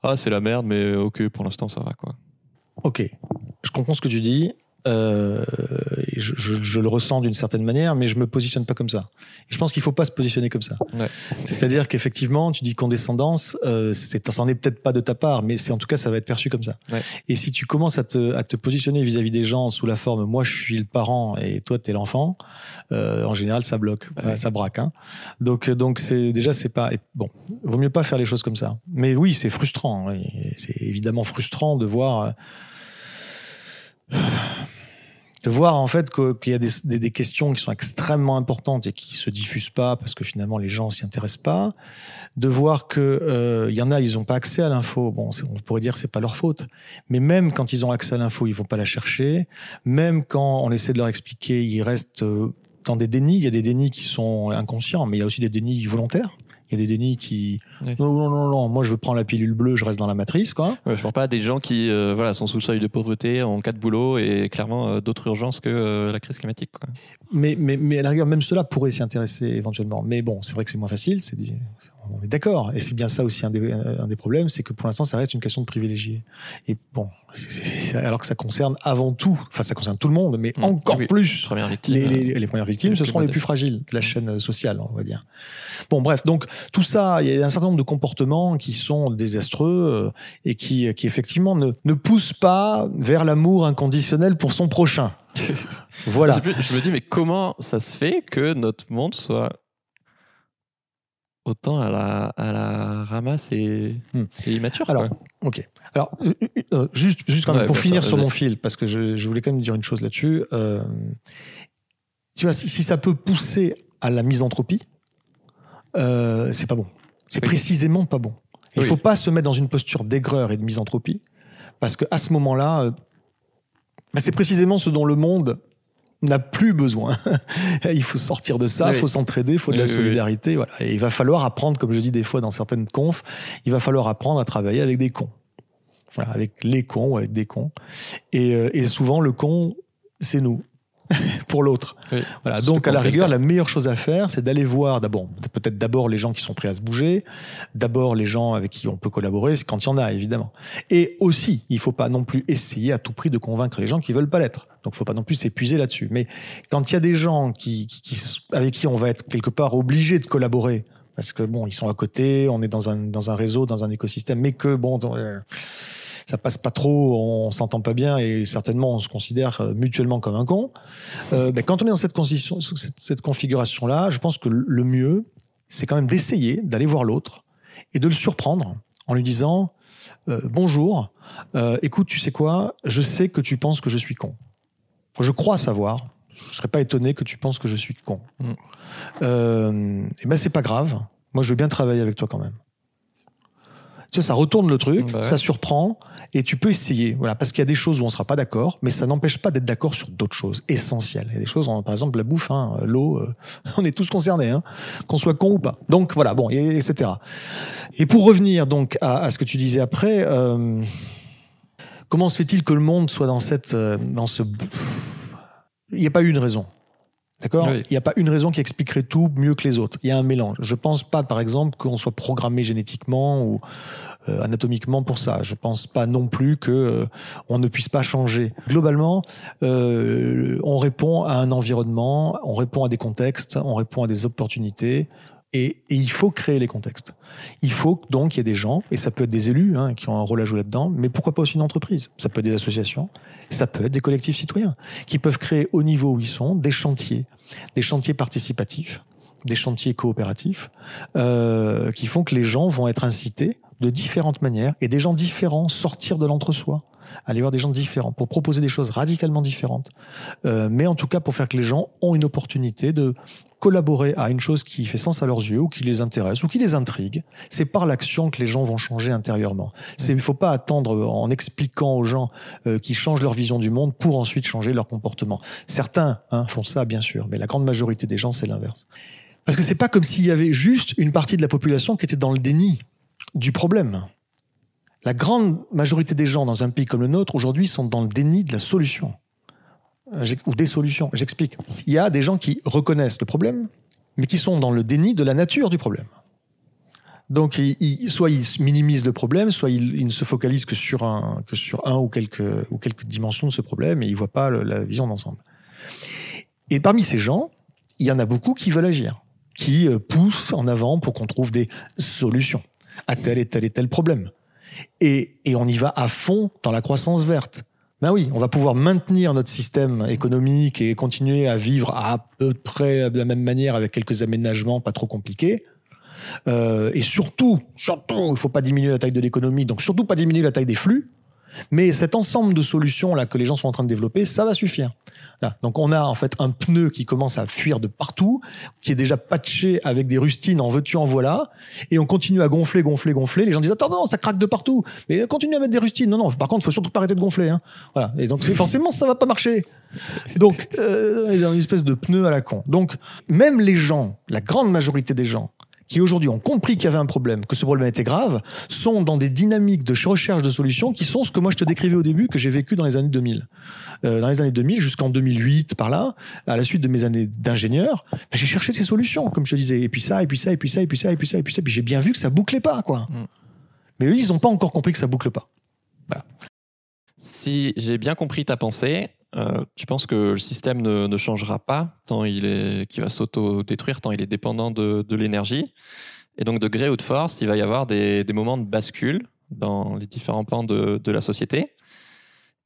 ah c'est la merde mais ok pour l'instant ça va quoi Ok, je comprends ce que tu dis. Euh, je, je, le ressens d'une certaine manière, mais je me positionne pas comme ça. Et je pense qu'il faut pas se positionner comme ça. Ouais. C'est-à-dire qu'effectivement, tu dis condescendance, euh, ça n'en est peut-être pas de ta part, mais c'est en tout cas ça va être perçu comme ça. Ouais. Et si tu commences à te, à te positionner vis-à-vis des gens sous la forme, moi je suis le parent et toi t'es l'enfant, euh, en général ça bloque, ouais. ça braque. Hein. Donc donc c'est déjà c'est pas bon, vaut mieux pas faire les choses comme ça. Mais oui, c'est frustrant. C'est évidemment frustrant de voir de voir en fait qu'il y a des, questions qui sont extrêmement importantes et qui se diffusent pas parce que finalement les gens s'y intéressent pas, de voir que euh, il y en a ils ont pas accès à l'info. Bon, on pourrait dire c'est pas leur faute, mais même quand ils ont accès à l'info, ils vont pas la chercher. Même quand on essaie de leur expliquer, ils restent euh, dans des dénis. Il y a des dénis qui sont inconscients, mais il y a aussi des dénis volontaires. Il y a des dénis qui non, non non non. Moi je veux prendre la pilule bleue je reste dans la matrice quoi. Ouais, je parle pas des gens qui euh, voilà sont sous le seuil de pauvreté en cas de boulot et clairement euh, d'autres urgences que euh, la crise climatique quoi. mais mais mais à la rigueur même cela pourrait s'y intéresser éventuellement. Mais bon c'est vrai que c'est moins facile c'est on est d'accord. Et c'est bien ça aussi un des, un des problèmes, c'est que pour l'instant, ça reste une question de privilégié. Et bon, alors que ça concerne avant tout, enfin ça concerne tout le monde, mais mmh. encore plus les, les, les, premières victimes, ce seront les plus fragiles de la chaîne sociale, on va dire. Bon, bref, donc tout ça, il y a un certain nombre de comportements qui sont désastreux euh, et qui, qui effectivement ne, ne poussent pas vers l'amour inconditionnel pour son prochain. voilà. Je me dis, mais comment ça se fait que notre monde soit autant à la, à la ramasse et, hmm. immature. Alors, ok. Alors, euh, euh, euh, juste, juste quand même, pour finir sur mon fil, parce que je, je, voulais quand même dire une chose là-dessus. Euh, tu vois, si, si, ça peut pousser à la misanthropie, euh, c'est pas bon. C'est précisément pas bon. Il ne faut pas se mettre dans une posture d'aigreur et de misanthropie, parce qu'à ce moment-là, bah, c'est précisément ce dont le monde n'a plus besoin. il faut sortir de ça, il faut s'entraider, il faut de la solidarité. Voilà. Et il va falloir apprendre, comme je dis des fois dans certaines confs, il va falloir apprendre à travailler avec des cons. Voilà, avec les cons ou avec des cons. Et, euh, et souvent, le con, c'est nous. pour l'autre. voilà. Donc, à la rigueur, la meilleure chose à faire, c'est d'aller voir d'abord, peut-être d'abord les gens qui sont prêts à se bouger, d'abord les gens avec qui on peut collaborer, quand il y en a, évidemment. Et aussi, il faut pas non plus essayer à tout prix de convaincre les gens qui veulent pas l'être. Donc, faut pas non plus s'épuiser là-dessus. Mais quand il y a des gens qui, qui, avec qui on va être quelque part obligé de collaborer, parce que bon, ils sont à côté, on est dans un, dans un réseau, dans un écosystème, mais que bon, euh, ça passe pas trop, on s'entend pas bien et certainement on se considère euh, mutuellement comme un con. Euh, ben, quand on est dans cette, cette, cette configuration-là, je pense que le mieux, c'est quand même d'essayer d'aller voir l'autre et de le surprendre en lui disant euh, bonjour, euh, écoute, tu sais quoi, je sais que tu penses que je suis con. Je crois savoir. Je serais pas étonné que tu penses que je suis con. Mm. Euh, et ben c'est pas grave. Moi, je veux bien travailler avec toi quand même. Tu sais, ça retourne le truc, bah ça surprend, et tu peux essayer. Voilà, parce qu'il y a des choses où on sera pas d'accord, mais ça n'empêche pas d'être d'accord sur d'autres choses essentielles. Il y a des choses, par exemple la bouffe, hein, l'eau, euh, on est tous concernés, hein, qu'on soit con ou pas. Donc voilà, bon, et, etc. Et pour revenir donc à, à, ce que tu disais après, euh, comment se fait-il que le monde soit dans cette, euh, dans ce, il n'y a pas eu une raison. D'accord Il n'y a pas une raison qui expliquerait tout mieux que les autres. Il y a un mélange. Je pense pas, par exemple, qu'on soit programmé génétiquement ou euh, anatomiquement pour ça. Je pense pas non plus que euh, on ne puisse pas changer. Globalement, euh, on répond à un environnement, on répond à des contextes, on répond à des opportunités. Et, et, il faut créer les contextes. Il faut donc qu'il y ait des gens, et ça peut être des élus hein, qui ont un rôle à jouer là-dedans, mais pourquoi pas aussi une entreprise? Ça peut être des associations, ça peut être des collectifs citoyens, qui peuvent créer au niveau où ils sont des chantiers, des chantiers participatifs, des chantiers coopératifs, euh, qui font que les gens vont être incités de différentes manières, et des gens différents sortir de l'entre-soi aller voir des gens différents, pour proposer des choses radicalement différentes, euh, mais en tout cas pour faire que les gens ont une opportunité de collaborer à une chose qui fait sens à leurs yeux ou qui les intéresse ou qui les intrigue. C'est par l'action que les gens vont changer intérieurement. Il ne faut pas attendre en expliquant aux gens euh, qui changent leur vision du monde pour ensuite changer leur comportement. Certains hein, font ça bien sûr, mais la grande majorité des gens c'est l'inverse. Parce que c'est pas comme s'il y avait juste une partie de la population qui était dans le déni du problème. La grande majorité des gens dans un pays comme le nôtre aujourd'hui sont dans le déni de la solution euh, ou des solutions. J'explique. Il y a des gens qui reconnaissent le problème, mais qui sont dans le déni de la nature du problème. Donc, soit ils minimisent le problème, soit ils, ne se focalisent que sur un, ou quelques, dimensions de ce problème et ils voient pas la vision d'ensemble. Et parmi ces gens, il y en a beaucoup qui veulent agir, qui euh, poussent en avant pour qu'on trouve des solutions à tel et tel et tel problème et, et on y va à fond dans la croissance verte. Ben oui, on va pouvoir maintenir notre système économique et continuer à vivre à peu près de la même manière avec quelques aménagements pas trop compliqués. Euh, et surtout, surtout, il faut pas diminuer la taille de l'économie, donc surtout pas diminuer la taille des flux. Mais cet ensemble de solutions là que les gens sont en train de développer, ça va suffire. Donc on a en fait un pneu qui commence à fuir de partout, qui est déjà patché avec des rustines en veux-tu en voilà, et on continue à gonfler, gonfler, gonfler. Les gens disent attends non, ça craque de partout, mais continue à mettre des rustines. Non non, par contre, faut surtout pas arrêter de gonfler. Hein. Voilà. Et donc forcément ça va pas marcher. Donc euh, une espèce de pneu à la con. Donc même les gens, la grande majorité des gens qui aujourd'hui ont compris qu'il y avait un problème, que ce problème était grave, sont dans des dynamiques de recherche de solutions qui sont ce que moi je te décrivais au début, que j'ai vécu dans les années 2000. Euh, dans les années 2000 jusqu'en 2008, par là, à la suite de mes années d'ingénieur, bah, j'ai cherché ces solutions, comme je te disais, et puis ça, et puis ça, et puis ça, et puis ça, et puis ça, et puis ça, et puis j'ai bien vu que ça bouclait pas, quoi. Mm. Mais eux, ils n'ont pas encore compris que ça boucle pas. Si j'ai bien compris ta pensée, euh, tu penses que le système ne, changera pas tant il est, qui va s'auto-détruire tant il est dépendant de, l'énergie. Et donc, de gré ou de force, il va y avoir des, moments de bascule dans les différents pans de, la société.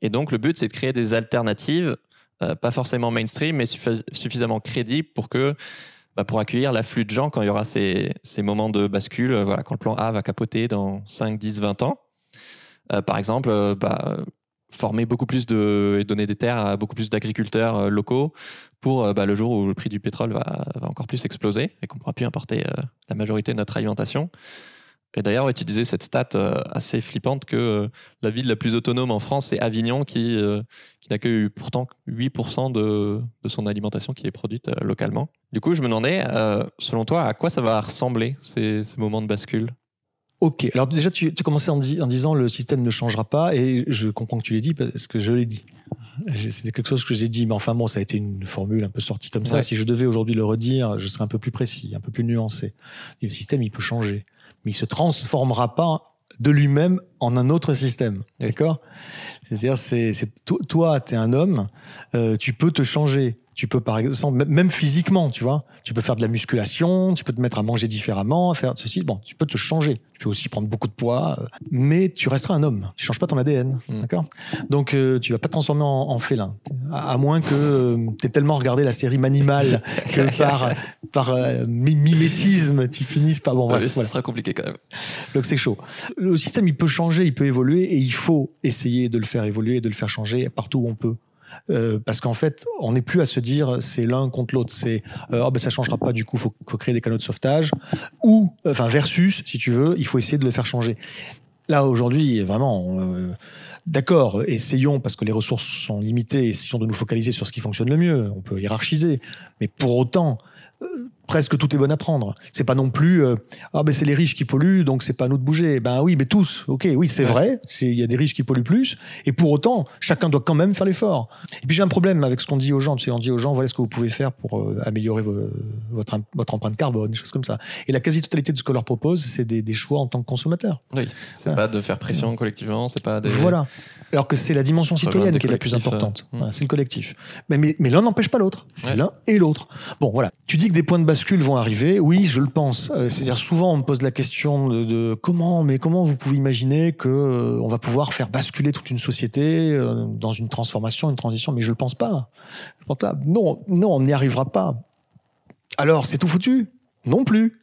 Et donc, le but, c'est de créer des alternatives, euh, pas forcément mainstream, mais suffisamment crédibles pour que bah, pour accueillir l'afflux de gens quand il y aura ces, moments de bascule, euh, voilà, quand le plan A va capoter dans 5, 10, 20 ans. par exemple, bah, former beaucoup plus de et donner des terres à beaucoup plus d'agriculteurs euh, locaux pour euh, bah, le jour où le prix du pétrole va, encore plus exploser et qu'on pourra plus importer euh, la majorité de notre alimentation. Et d'ailleurs, disais cette stat assez flippante que la ville la plus autonome en France, c'est Avignon, qui, qui n'accueille pourtant 8% de, de, son alimentation qui est produite localement. Du coup, je me demandais, selon toi, à quoi ça va ressembler ces, ces moments de bascule? Ok, alors déjà tu, tu commençais en, en, disant le système ne changera pas et je comprends que tu l'aies dit parce que je l'ai dit. C'était quelque chose que j'ai dit, mais enfin bon, ça a été une formule un peu sortie comme ça. Si je devais aujourd'hui le redire, je serais un peu plus précis, un peu plus nuancé. Le système, il peut changer, mais il se transformera pas de lui-même en un autre système. D'accord? C'est-à-dire, c'est, toi, tu es un homme, euh, tu peux te changer. Tu peux, par exemple, même physiquement, tu vois, tu peux faire de la musculation, tu peux te mettre à manger différemment, faire ceci. Bon, tu peux te changer. Tu peux aussi prendre beaucoup de poids, euh, mais tu resteras un homme. Tu changes pas ton ADN, mm. d'accord? Donc, euh, tu vas pas te transformer en, félin, à, moins que euh, tu aies tellement regardé la série Manimal que par par mimétisme, tu finisses par bon. Ouais, ça sera compliqué quand même. Donc c'est chaud. Le système, il peut changer, il peut évoluer, et il faut essayer de le faire évoluer, de le faire changer partout où on peut. Euh, parce qu'en fait, on n'est plus à se dire c'est l'un contre l'autre, c'est euh, oh ben ça changera pas, du coup, faut, faut créer des canaux de sauvetage, ou enfin versus, si tu veux, il faut essayer de le faire changer. Là aujourd'hui, vraiment. Euh, d'accord, essayons, parce que les ressources sont limitées, essayons de nous focaliser sur ce qui fonctionne le mieux. On peut hiérarchiser. Mais pour autant, presque tout est bon à prendre. C'est pas non plus euh, ah ben c'est les riches qui polluent donc c'est pas à nous de bouger. Ben oui, mais tous. OK, oui, c'est vrai, c'est il y a des riches qui polluent plus et pour autant, chacun doit quand même faire l'effort. Et puis j'ai un problème avec ce qu'on dit aux gens, tu sais, on dit aux gens voilà ce que vous pouvez faire pour euh, améliorer votre votre empreinte carbone, des choses comme ça. Et la quasi-totalité de ce qu'on leur propose, c'est des, des, choix en tant que consommateur. Oui, c'est pas de faire pression collectivement, c'est pas des... Voilà. Alors que c'est la dimension citoyenne qui est la plus importante. Euh, c'est le collectif. Mais, mais, mais l'un n'empêche pas l'autre. C'est l'un et l'autre. Bon, voilà. Tu dis que des points de bascule vont arriver. Oui, je le pense. Euh, c'est-à-dire souvent on me pose la question de, comment, mais comment vous pouvez imaginer que euh, on va pouvoir faire basculer toute une société euh, dans une transformation, une transition Mais je le pense pas. Je pense pas. Non, non, on n'y arrivera pas. Alors c'est tout foutu? Non plus.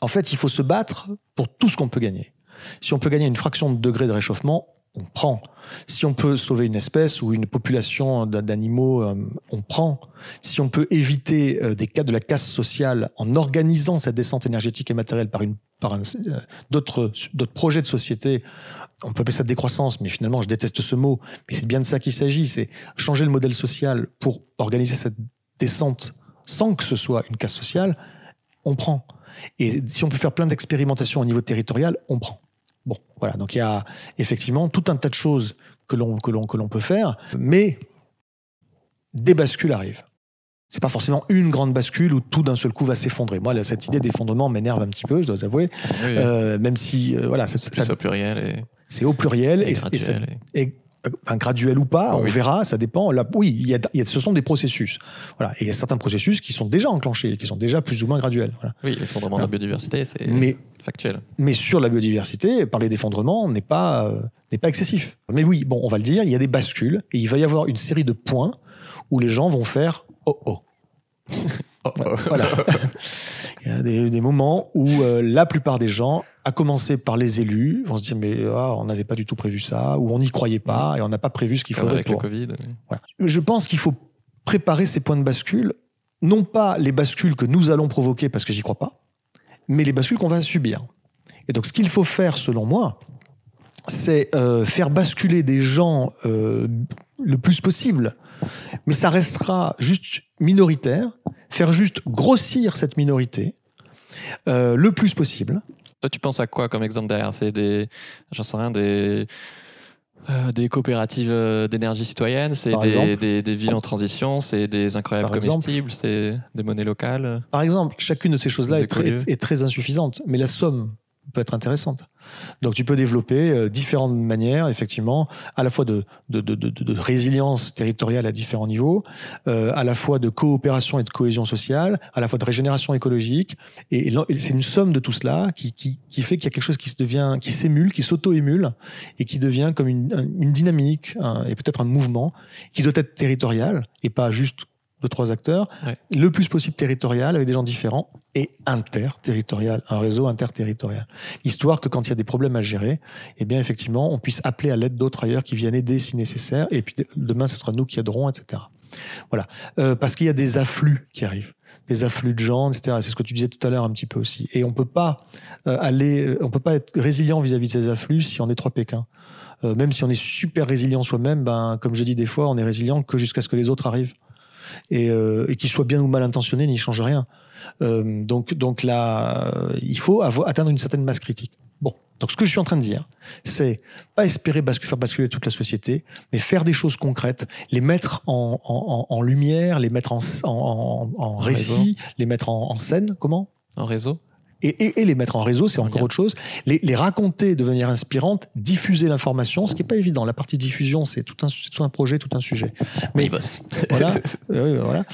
En fait, il faut se battre pour tout ce qu'on peut gagner. Si on peut gagner une fraction de degré de réchauffement, on prend. Si on peut sauver une espèce ou une population d'animaux, euh, on prend. Si on peut éviter euh, des cas de la casse sociale en organisant cette descente énergétique et matérielle par, par euh, d'autres, d'autres projets de société, on peut appeler ça décroissance, mais finalement, je déteste ce mot. Mais c'est bien de ça qu'il s'agit, c'est changer le modèle social pour organiser cette descente sans que ce soit une casse sociale, on prend. Et si on peut faire plein d'expérimentations au niveau territorial, on prend. Bon, voilà. Donc il y a effectivement tout un tas de choses que l'on que l'on que l'on peut faire, mais des bascules arrivent. C'est pas forcément une grande bascule où tout d'un seul coup va s'effondrer. Moi, cette idée d'effondrement m'énerve un petit peu, je dois avouer. Euh, même si, euh, voilà, c'est au pluriel. Et... C'est au pluriel et, et, un graduel ou pas, on verra, ça dépend. Là, oui, il y a, ce sont des processus. Voilà. Et il y a certains processus qui sont déjà enclenchés, qui sont déjà plus ou moins graduels. Oui, l'effondrement de la biodiversité, c'est factuel. Mais sur la biodiversité, parler d'effondrement n'est pas, euh, n'est pas excessif. Mais oui, bon, on va le dire, il y a des bascules et il va y avoir une série de points où les gens vont faire oh oh. Oh, oh. Voilà. Il y a des, moments où euh, la plupart des gens, à commencer par les élus, vont se dire mais ah, on n'avait pas du tout prévu ça, ou on n'y croyait pas et on n'a pas prévu ce qu'il faudrait avec pour. le Covid. Je pense qu'il faut préparer ces points de bascule, non pas les bascules que nous allons provoquer parce que j'y crois pas, mais les bascules qu'on va subir. Et donc ce qu'il faut faire, selon moi, c'est euh, faire basculer des gens euh, le plus possible, mais ça restera juste minoritaire, faire juste grossir cette minorité euh, le plus possible. Toi, tu penses à quoi comme exemple derrière? C'est des, j'en sais rien, des des coopératives d'énergie citoyenne, c'est des, des, villes en transition, c'est des incroyables comestibles, c'est des monnaies locales. Par exemple, chacune de ces choses-là est, est, très insuffisante, mais la somme peut être intéressante. Donc tu peux développer euh, différentes manières, effectivement, à la fois de, résilience territoriale à différents niveaux, euh, à la fois de coopération et de cohésion sociale, à la fois de régénération écologique. Et, c'est une somme de tout cela qui, fait qu'il y a quelque chose qui se devient, qui s'émule, qui s'auto-émule et qui devient comme une dynamique et peut-être un mouvement qui doit être territorial et pas juste de trois acteurs, le plus possible territorial avec des gens différents et interterritorial, un réseau interterritorial. Histoire que quand il y a des problèmes à gérer, eh bien effectivement, on puisse appeler à l'aide d'autres ailleurs qui viennent aider si nécessaire, et puis demain, ce sera nous qui aiderons, etc. Voilà, euh, parce qu'il y a des afflux qui arrivent des afflux de gens, etc. C'est ce que tu disais tout à l'heure un petit peu aussi. Et on peut pas euh, aller, on peut pas être résilient vis-à-vis de ces afflux si on est trois Pékin. Euh, même si on est super résilient soi-même, ben, comme je dis des fois, on est résilient que jusqu'à ce que les autres arrivent et, euh, et qu'ils soient bien ou mal intentionnés n'y change rien. Euh, donc, donc là, il faut avoir, atteindre une certaine masse critique. Bon, donc ce que je suis en train de dire, c'est pas espérer basculer, faire basculer toute la société, mais faire des choses concrètes, les mettre en, en, en lumière, les mettre en, en récit, les mettre en, scène. Comment? En réseau et, les mettre en réseau, c'est encore autre chose. Les, raconter de manière inspirante, diffuser l'information, ce qui n'est pas évident. La partie diffusion, c'est tout un, tout un projet, tout un sujet. Mais bosse. Voilà, voilà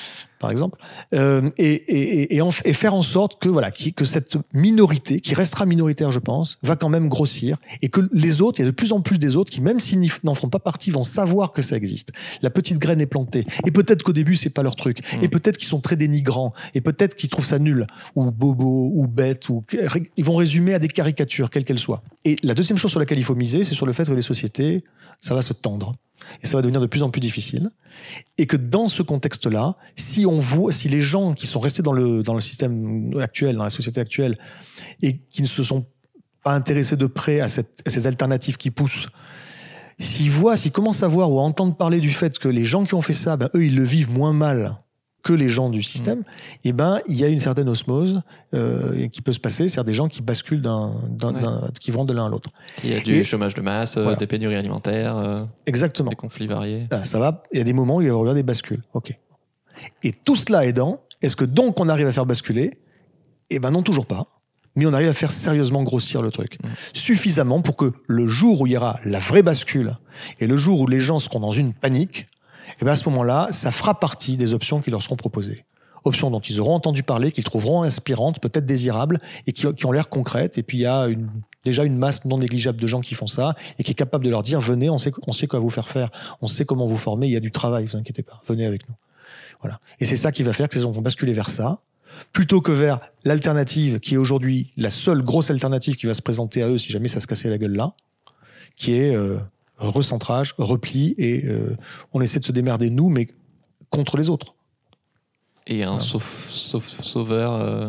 par exemple, euh, et, et, faire en sorte que voilà, que cette minorité, qui restera minoritaire, je pense, va quand même grossir, et que les autres, il y a de plus en plus des autres qui, même s'ils n'en font pas partie, vont savoir que ça existe. La petite graine est plantée, et peut-être qu'au début c'est pas leur truc, et mm. peut-être qu'ils sont très dénigrants, et peut-être qu'ils trouvent ça nul, ou bobo, ou bête, ou ils vont résumer à des caricatures, quelles qu'elles soient. Et la deuxième chose sur laquelle il faut miser, c'est sur le fait que les sociétés, ça va se tendre et ça va devenir de plus en plus difficile. Et que dans ce contexte-là, si on voit, si les gens qui sont restés dans le, dans le système actuel, dans la société actuelle, et qui ne se sont pas intéressés de près à, ces alternatives qui poussent, s'ils voient, s'ils commencent à voir ou à entendre parler du fait que les gens qui ont fait ça, ben, eux, ils le vivent moins mal que les gens du système, mm. eh ben il y a une certaine osmose euh, qui peut se passer, c'est-à-dire des gens qui basculent d'un, qui vont de l'un à l'autre. Il y a du chômage de masse, des pénuries alimentaires, euh, exactement, des conflits variés. Ah, ça va. Il y a des moments où il va y avoir des bascules. Ok. Et tout cela aidant, est-ce que donc on arrive à faire basculer? Eh ben non, toujours pas. Mais on arrive à faire sérieusement grossir le truc. Mm. Suffisamment pour que le jour où il y aura la vraie bascule et le jour où les gens seront dans une panique, et eh bien à ce moment-là, ça fera partie des options qui leur seront proposées. Options dont ils auront entendu parler, qu'ils trouveront inspirantes, peut-être désirables, et qui, ont l'air concrètes. Et puis il y a une, déjà une masse non négligeable de gens qui font ça, et qui est capable de leur dire, venez, on sait, on sait quoi vous faire faire, on sait comment vous former, il y a du travail, vous inquiétez pas, venez avec nous. Voilà. Et c'est ça qui va faire que les gens vont basculer vers ça, plutôt que vers l'alternative qui est aujourd'hui la seule grosse alternative qui va se présenter à eux si jamais ça se cassait la gueule là, qui est euh, recentrage, repli, et euh, on essaie de se démerder nous, mais contre les autres. Et un sauveur euh,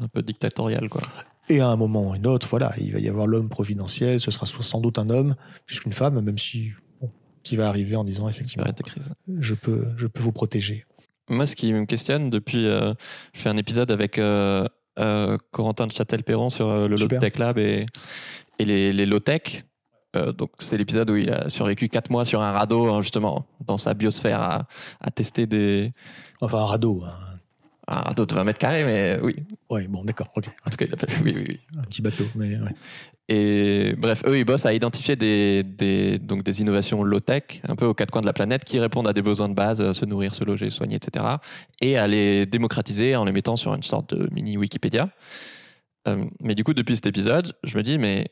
un peu dictatorial, quoi. Et à un moment ou un autre, voilà, il va y avoir l'homme providentiel, ce sera sans doute un homme, plus qu'une femme, même si, qui va arriver en disant effectivement, je peux, je peux vous protéger. Moi, ce qui me questionne depuis, euh, je fais un épisode avec Corentin de Châtel-Perron sur le Low Tech Lab et, et les, les low tech. Euh, donc c'est l'épisode où il a survécu 4 mois sur un radeau, hein, justement, dans sa biosphère, à, tester des. Enfin, un radeau. Un radeau de 20 mètres carrés, mais oui. Oui, bon, d'accord, ok. En tout cas, il appelle. Oui, oui, oui. Un petit bateau, mais ouais. Et bref, eux, ils bossent à identifier des, des, donc des innovations low-tech, un peu aux quatre coins de la planète, qui répondent à des besoins de base, euh, se nourrir, se loger, soigner, etc. Et à les démocratiser en les mettant sur une sorte de mini Wikipédia. Euh, mais du coup, depuis cet épisode, je me dis, mais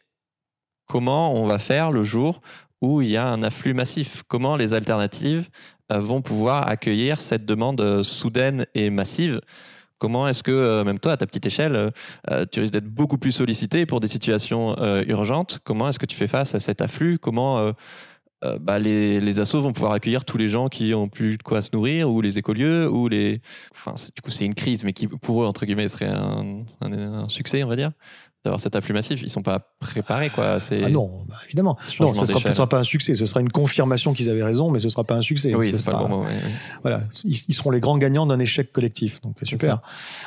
comment on va faire le jour où il y a un afflux massif? Comment les alternatives euh, vont pouvoir accueillir cette demande euh, soudaine et massive? Comment est-ce que, même toi, à ta petite échelle, tu risques d'être beaucoup plus sollicité pour des situations urgentes? Comment est-ce que tu fais face à cet afflux? Comment euh, bah, les, les assos vont pouvoir accueillir tous les gens qui ont plus de quoi se nourrir, ou les écolieux, ou les. Du coup, c'est une crise, mais qui pour eux, entre guillemets, serait un succès, on va dire? D'avoir cet afflux massif. Ils sont pas préparés, quoi. Ah non, bah, évidemment. Non, ce ne sera, pas un succès. Ce sera une confirmation qu'ils avaient raison, mais ce sera pas un succès. Oui, c'est pas le bon mot. Voilà, ils, seront les grands gagnants d'un échec collectif. Donc super.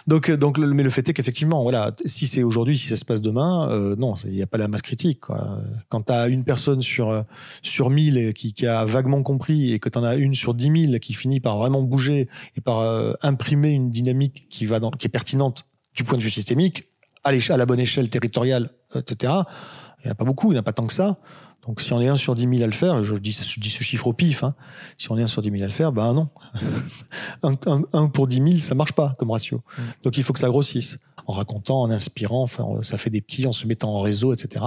Donc, euh, donc, mais le fait est qu'effectivement, voilà, si c'est aujourd'hui, si ça se passe demain, euh, non, il n'y a pas la masse critique. Quoi. Quand tu as une personne sur euh, sur 1000 qui, qui a vaguement compris et que tu en as une sur 10 000 qui finit par vraiment bouger et par imprimer une dynamique qui va dans, qui est pertinente du point de vue systémique, à, à la bonne échelle territoriale, etc. Il n'y en a pas beaucoup, il n'y en a pas tant que ça. Donc si on est un sur 10 000 à le faire, je dis, je dis ce chiffre au pif, hein, si on est un sur 10 000 à le faire, ben non. un, pour 10 000, ça marche pas comme ratio. Mm. Donc il faut que ça grossisse, en racontant, en inspirant, enfin, ça fait des petits, en se mettant en réseau, etc.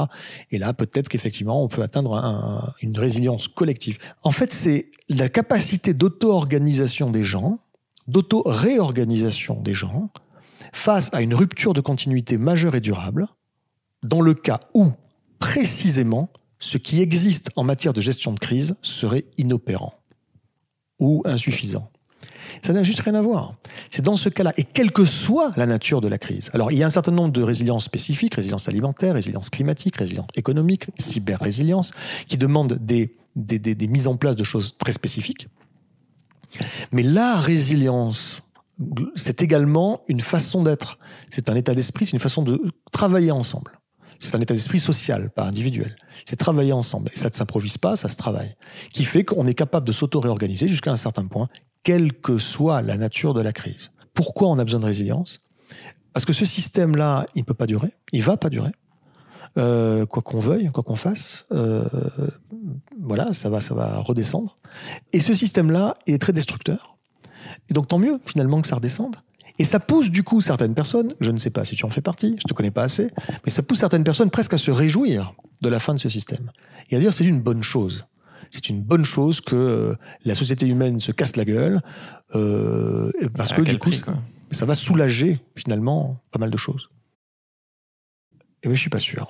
Et là, peut-être qu'effectivement, on peut atteindre une résilience collective. En fait, c'est la capacité d'auto-organisation des gens, d'auto-réorganisation des gens, face à une rupture de continuité majeure et durable, dans le cas où, précisément, ce qui existe en matière de gestion de crise serait inopérant ou insuffisant. Ça n'a juste rien à voir. C'est dans ce cas-là, et quelle que soit la nature de la crise. Alors, il y a un certain nombre de résiliences spécifiques, résilience alimentaire, résilience climatique, résilience économique, cyber-résilience, qui demandent des, des, des mises en place de choses très spécifiques. Mais la résilience c'est également une façon d'être. C'est un état d'esprit, c'est une façon de travailler ensemble. C'est un état d'esprit social, pas individuel. C'est travailler ensemble. Et ça ne s'improvise pas, ça se travaille. Qui fait qu'on est capable de s'auto-réorganiser jusqu'à un certain point, quelle que soit la nature de la crise. Pourquoi on a besoin de résilience? Parce que ce système-là, il ne peut pas durer, il va pas durer. Euh, quoi qu'on veuille, quoi qu'on fasse, euh, voilà, ça va, ça va redescendre. Et ce système-là est très destructeur. Et donc tant mieux finalement que ça redescende. Et ça pousse du coup certaines personnes, je ne sais pas si tu en fais partie, je te connais pas assez, mais ça pousse certaines personnes presque à se réjouir de la fin de ce système. Et à dire c'est une bonne chose. C'est une bonne chose que euh, la société humaine se casse la gueule, euh, parce que du coup, ça va soulager finalement pas mal de choses. Et mais je suis pas sûr.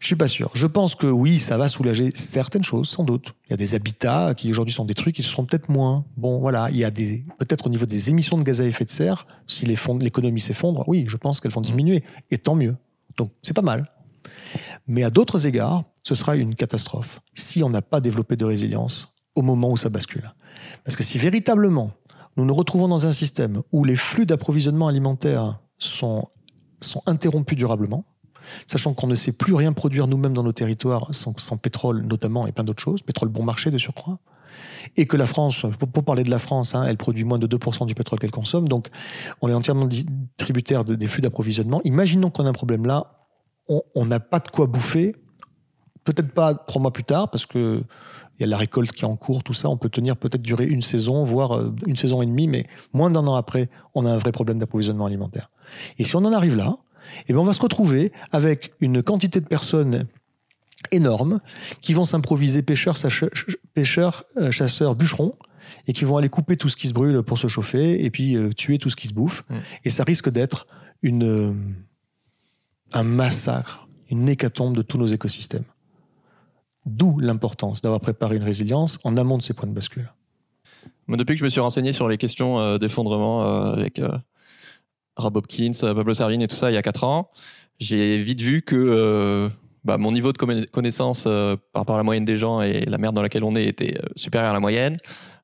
Je suis pas sûr. Je pense que oui, ça va soulager certaines choses, sans doute. Il y a des habitats qui aujourd'hui sont détruits, qui seront peut-être moins. Bon, voilà, il y a des peut-être au niveau des émissions de gaz à effet de serre, si l'économie s'effondre, oui, je pense qu'elles vont diminuer, et tant mieux. Donc c'est pas mal. Mais à d'autres égards, ce sera une catastrophe si on n'a pas développé de résilience au moment où ça bascule. Parce que si véritablement nous nous retrouvons dans un système où les flux d'approvisionnement alimentaire sont, sont interrompus durablement, sachant qu'on ne sait plus rien produire nous-mêmes dans nos territoires sans, pétrole notamment et plein d'autres choses, pétrole bon marché de surcroît, et que la France, pour, parler de la France, hein, elle produit moins de 2% du pétrole qu'elle consomme, donc on est entièrement tributaire des flux d'approvisionnement. Imaginons qu'on a un problème là, on n'a pas de quoi bouffer, peut-être pas trois mois plus tard, parce que il y a la récolte qui est en cours, tout ça, on peut tenir peut-être durer une saison, voire euh, une saison et demie, mais moins d'un an après, on a un vrai problème d'approvisionnement alimentaire. Et si on en arrive là, et eh bien on va se retrouver avec une quantité de personnes énormes qui vont s'improviser pêcheurs, pêcheurs, euh, chasseurs, bûcherons et qui vont aller couper tout ce qui se brûle pour se chauffer et puis euh, tuer tout ce qui se bouffe. Mm. Et ça risque d'être une, euh, un massacre, une hécatombe de tous nos écosystèmes. D'où l'importance d'avoir préparé une résilience en amont de ces points de bascule. Moi, depuis que je me suis renseigné sur les questions d'effondrement avec Rob Hopkins, euh, Pablo Servigne et tout ça il y a 4 ans, j'ai vite vu que euh, bah, mon niveau de connaissance euh, par rapport à la moyenne des gens et la merde dans laquelle on est était supérieur à la moyenne.